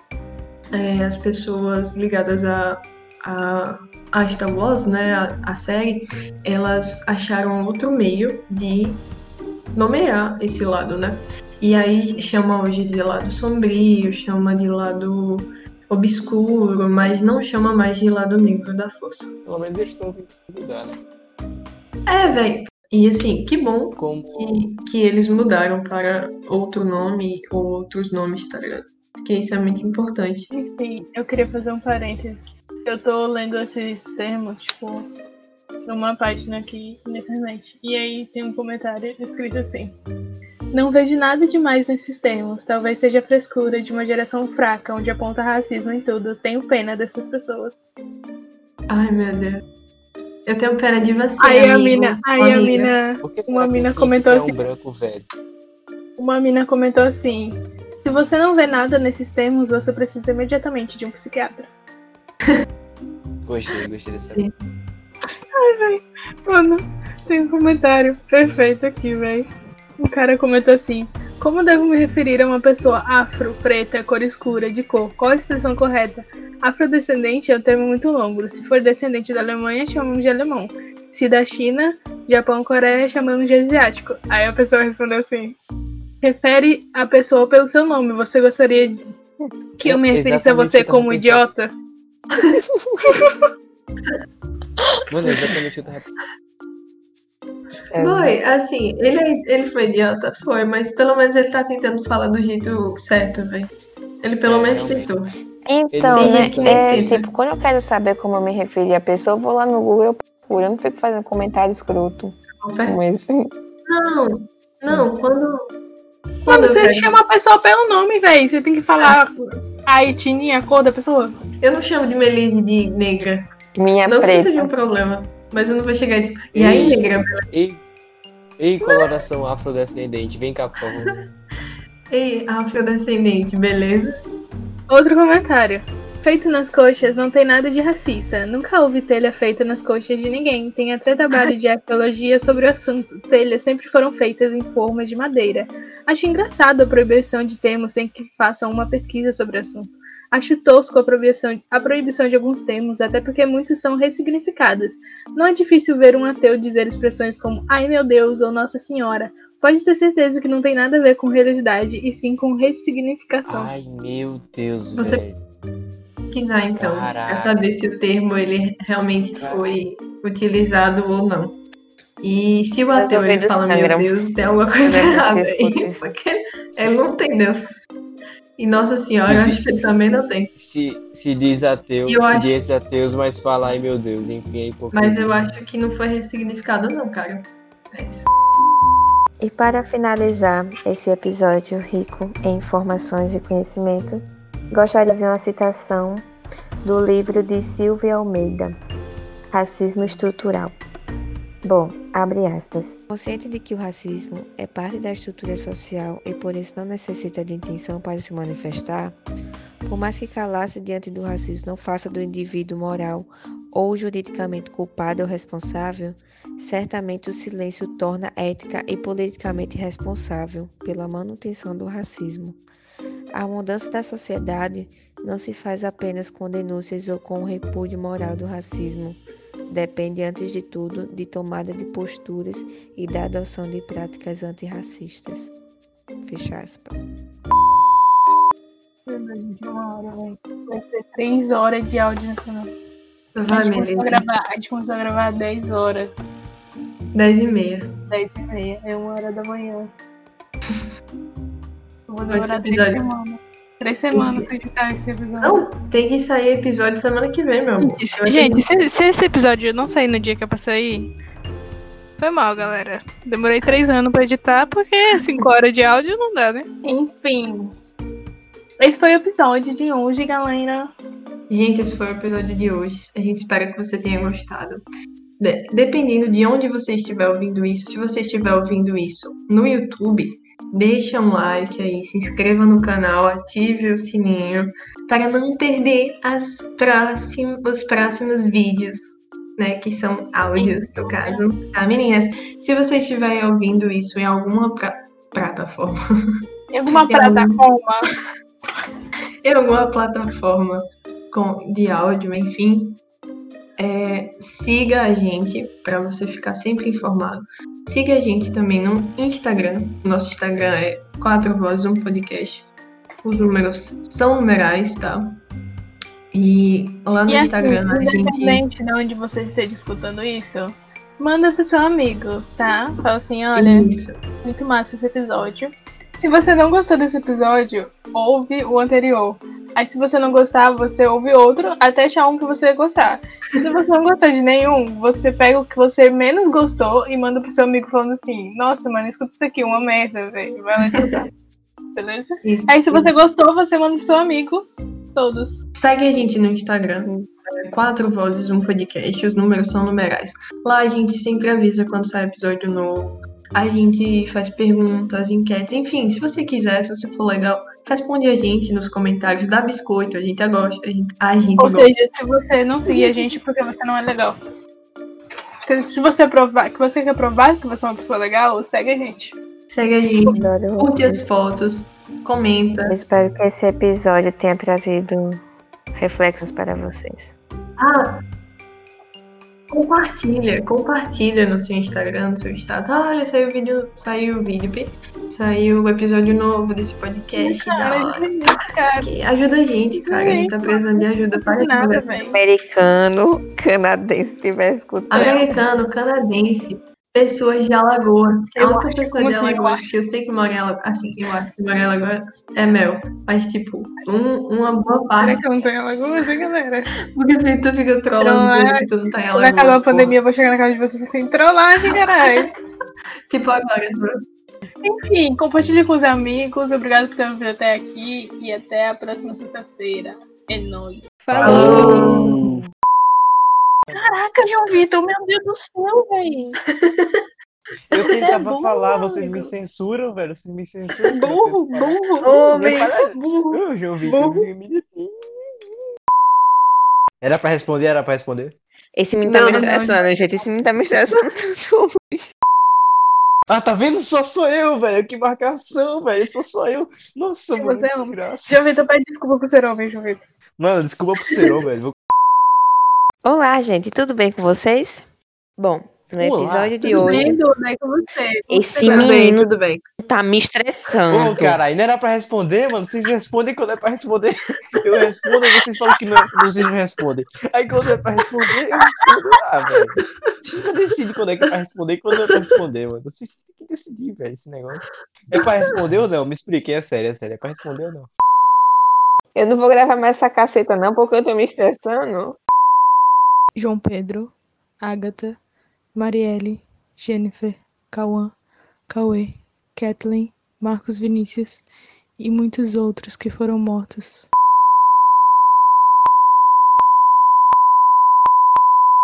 é, as pessoas ligadas a, a, a Star Wars, né, a, a série, elas acharam outro meio de nomear esse lado, né? E aí chama hoje de lado sombrio, chama de lado obscuro, mas não chama mais de lado negro da força. Pelo menos eles estão tentando mudar, né? É, velho. E assim, que bom Como. que, que eles mudaram para outro nome ou outros nomes, tá ligado? Porque isso é muito importante. Enfim, eu queria fazer um parênteses. Eu tô lendo esses termos, tipo, numa página aqui na internet. E aí tem um comentário escrito assim. Não vejo nada demais nesses termos. Talvez seja frescura de uma geração fraca, onde aponta racismo em tudo. Tenho pena dessas pessoas. Ai, meu Deus. Eu tenho pena de você. Aí a amigo, mina, aí a amiga. mina, que será uma mina comentou é assim, branco velho? uma mina comentou assim: "Se você não vê nada nesses termos, você precisa imediatamente de um psiquiatra". Gostei, gostei dessa. Sim. Mano, tem um comentário perfeito aqui, velho. Um cara comentou assim: Como devo me referir a uma pessoa afro, preta, cor escura, de cor? Qual a expressão correta? Afrodescendente é um termo muito longo. Se for descendente da Alemanha, chamamos de alemão. Se da China, Japão, Coreia, chamamos de asiático. Aí a pessoa respondeu assim: Refere a pessoa pelo seu nome. Você gostaria que eu me referisse a você o como pensando. idiota? Mano, é exatamente o que eu tava É, Foi, assim, ele, ele foi idiota? Foi, mas pelo menos ele tá tentando falar do jeito certo, velho. Ele pelo É, menos realmente. tentou. Então, né, é, tipo, quando eu quero saber como eu me referir à pessoa, eu vou lá no Google e eu procuro. Eu não fico fazendo comentário escroto como esse. Não, não, quando. Quando eu você quero- chama a pessoa pelo nome, velho, você tem que falar a etnia, a cor da pessoa. Eu não chamo de Melise de negra. Minha não preta. seja um problema. Mas eu não vou chegar tipo. E aí, negra? Ei, ei, coloração afrodescendente, vem cá, por favor. Ei, afrodescendente, beleza? Outro comentário. Feito nas coxas não tem nada de racista. Nunca houve telha feita nas coxas de ninguém. Tem até trabalho de arqueologia sobre o assunto. Telhas sempre foram feitas em forma de madeira. Acho engraçado a proibição de termos sem que façam uma pesquisa sobre o assunto. Acho tosco a proibição, a proibição de alguns termos, até porque muitos são ressignificados. Não é difícil ver um ateu dizer expressões como ai meu Deus ou Nossa Senhora. Pode ter certeza que não tem nada a ver com realidade e sim com ressignificação. Ai, meu Deus, Você- velho. Pesquisar então, pra Caraca. saber se o termo ele realmente foi utilizado ou não. E se o ateu ele fala, meu sangram. Deus, tem alguma coisa errada aí. Porque ele não tem Deus. E Nossa Senhora, eu acho que ele também não tem. Se, se diz ateu, eu se acho- diz ateus, mas fala, ai meu Deus, enfim, é hipocrisia. Mas eu acho que não foi ressignificado, não, cara. É isso. E para finalizar esse episódio rico em informações e conhecimento, gostaria de fazer uma citação do livro de Silvia Almeida, Racismo Estrutural. Bom, abre aspas. Consciente de que o racismo é parte da estrutura social e por isso não necessita de intenção para se manifestar, por mais que calar-se diante do racismo não faça do indivíduo moral ou juridicamente culpado ou responsável, certamente o silêncio torna ética e politicamente responsável pela manutenção do racismo. A mudança da sociedade não se faz apenas com denúncias ou com o repúdio moral do racismo. Depende, antes de tudo, de tomada de posturas e da adoção de práticas antirracistas. Fecha aspas. Uma hora, velho. Vai ser três horas de áudio nessa noite. A Vai, gente, começou a gravar, a gente começou a gravar 10 horas, 10 e meia. 10 e meia, é uma hora da manhã. Eu vou demorar três episódio. semanas. Três semanas pra editar esse episódio. Não, tem que sair episódio semana que vem, meu amor. Eu Gente, se, se esse episódio não sair no dia que é pra sair, foi mal, galera. Demorei três anos pra editar, porque cinco horas de áudio não dá, né? Enfim. Esse foi o episódio de hoje, galera. Gente, esse foi o episódio de hoje. A gente espera que você tenha gostado. De- dependendo de onde você estiver ouvindo isso, se você estiver ouvindo isso no YouTube, deixa um like aí, se inscreva no canal, ative o sininho para não perder as próxim, os próximos vídeos, né? Que são áudios, no caso. Tá, meninas? Se você estiver ouvindo isso em alguma pra- plataforma, Em alguma plataforma. em alguma plataforma com, de áudio, enfim, é, siga a gente para você ficar sempre informado. Siga a gente também no Instagram. Nosso Instagram é 4 Vozes um Podcast. Os números são numerais, tá? E lá no E assim, Instagram a gente. independente de onde você esteja escutando isso, manda pro seu amigo, tá? Fala assim, olha, Isso. muito massa esse episódio. Se você não gostou desse episódio, ouve o anterior. Aí se você não gostar, você ouve outro até achar um que você gostar. E se você não gostar de nenhum, você pega o que você menos gostou e manda pro seu amigo falando assim, nossa, mano, escuta isso aqui, uma merda, velho. Vai lá escutar. Beleza? isso. Aí se você gostou, você manda pro seu amigo todos. Segue a gente no Instagram. é Quatro Vozes, um podcast. Os números são numerais. Lá a gente sempre avisa quando sai episódio novo. A gente faz perguntas, enquetes, enfim, se você quiser, se você for legal, responde a gente nos comentários, dá biscoito, a gente gosta, a gente, a gente Ou gosta. seja, se você não seguir a gente porque você não é legal. Então, Se você provar que você quer provar que você é uma pessoa legal, segue a gente. Segue a gente, Adoro curte as fotos, comenta. Eu espero que esse episódio tenha trazido reflexos para vocês. Ah, compartilha, compartilha no seu Instagram, no seu status. Olha, saiu o vídeo, saiu o vídeo, saiu o episódio novo desse podcast. da Cara, hora. isso cara, Que Ajuda a gente, cara. A gente tá precisando de ajuda para nada. Americano, canadense, estiver escutando. Americano, canadense, pessoas de Alagoas. A Eu única acho, pessoa de eu Alagoas acho? que eu sei que mora em Alagoas, assim, eu acho que mora em Alagoas é Mel. Mas, tipo, um- uma boa Será parte. que eu não tô em Alagoas, hein, galera? Porque tu fica trolando Não, dizendo é- que tu não tá em Quando Alagoas. acabar a pandemia, eu vou chegar na casa de vocês assim, trollagem, caralho. Tipo agora, bro. Enfim, compartilhe com os amigos. Obrigado por ter ouvido até aqui. E até a próxima sexta-feira. É nóis. Falou! Caraca, João Vitor, meu Deus do céu, velho. Eu Você é tentava burro, falar, vocês amigo. me censuram, velho. Vocês me censuram. Burro, burro. Homem! burro. Já ouvi. Burro. Era pra responder, era pra responder. Esse menino tá Não, me não, estressando, gente. Esse menino tá me estressando tanto. Ah, tá vendo? Só sou eu, velho. Que marcação, velho. Só sou eu. Nossa, Você mano. é que homem. graça. João Vitor, pede desculpa por ser homem, João Vitor. Mano, desculpa pro Serão, velho. Olá, gente. Tudo bem com vocês? Bom, no Olá, episódio de Tudo hoje, bem, Duda? É com você. esse Tudo bem, menino tudo bem. tá me Ô, estressando. caralho, não era pra responder, mano. Vocês respondem quando é pra responder. Eu respondo e vocês falam que não, vocês não respondem. Aí quando é pra responder, eu respondo. Ah, velho. Vocês nunca decidem quando é que é pra responder e quando é pra responder, mano. Vocês têm que decidir, velho, esse negócio. É pra responder ou não? Me expliquei, é sério, é sério. É pra responder ou não? Eu não vou gravar mais essa caceta, não, porque eu tô me estressando. João Pedro, Agatha, Marielle, Jennifer, Cauã, Cauê, Kathleen, Marcos Vinícius e muitos outros que foram mortos.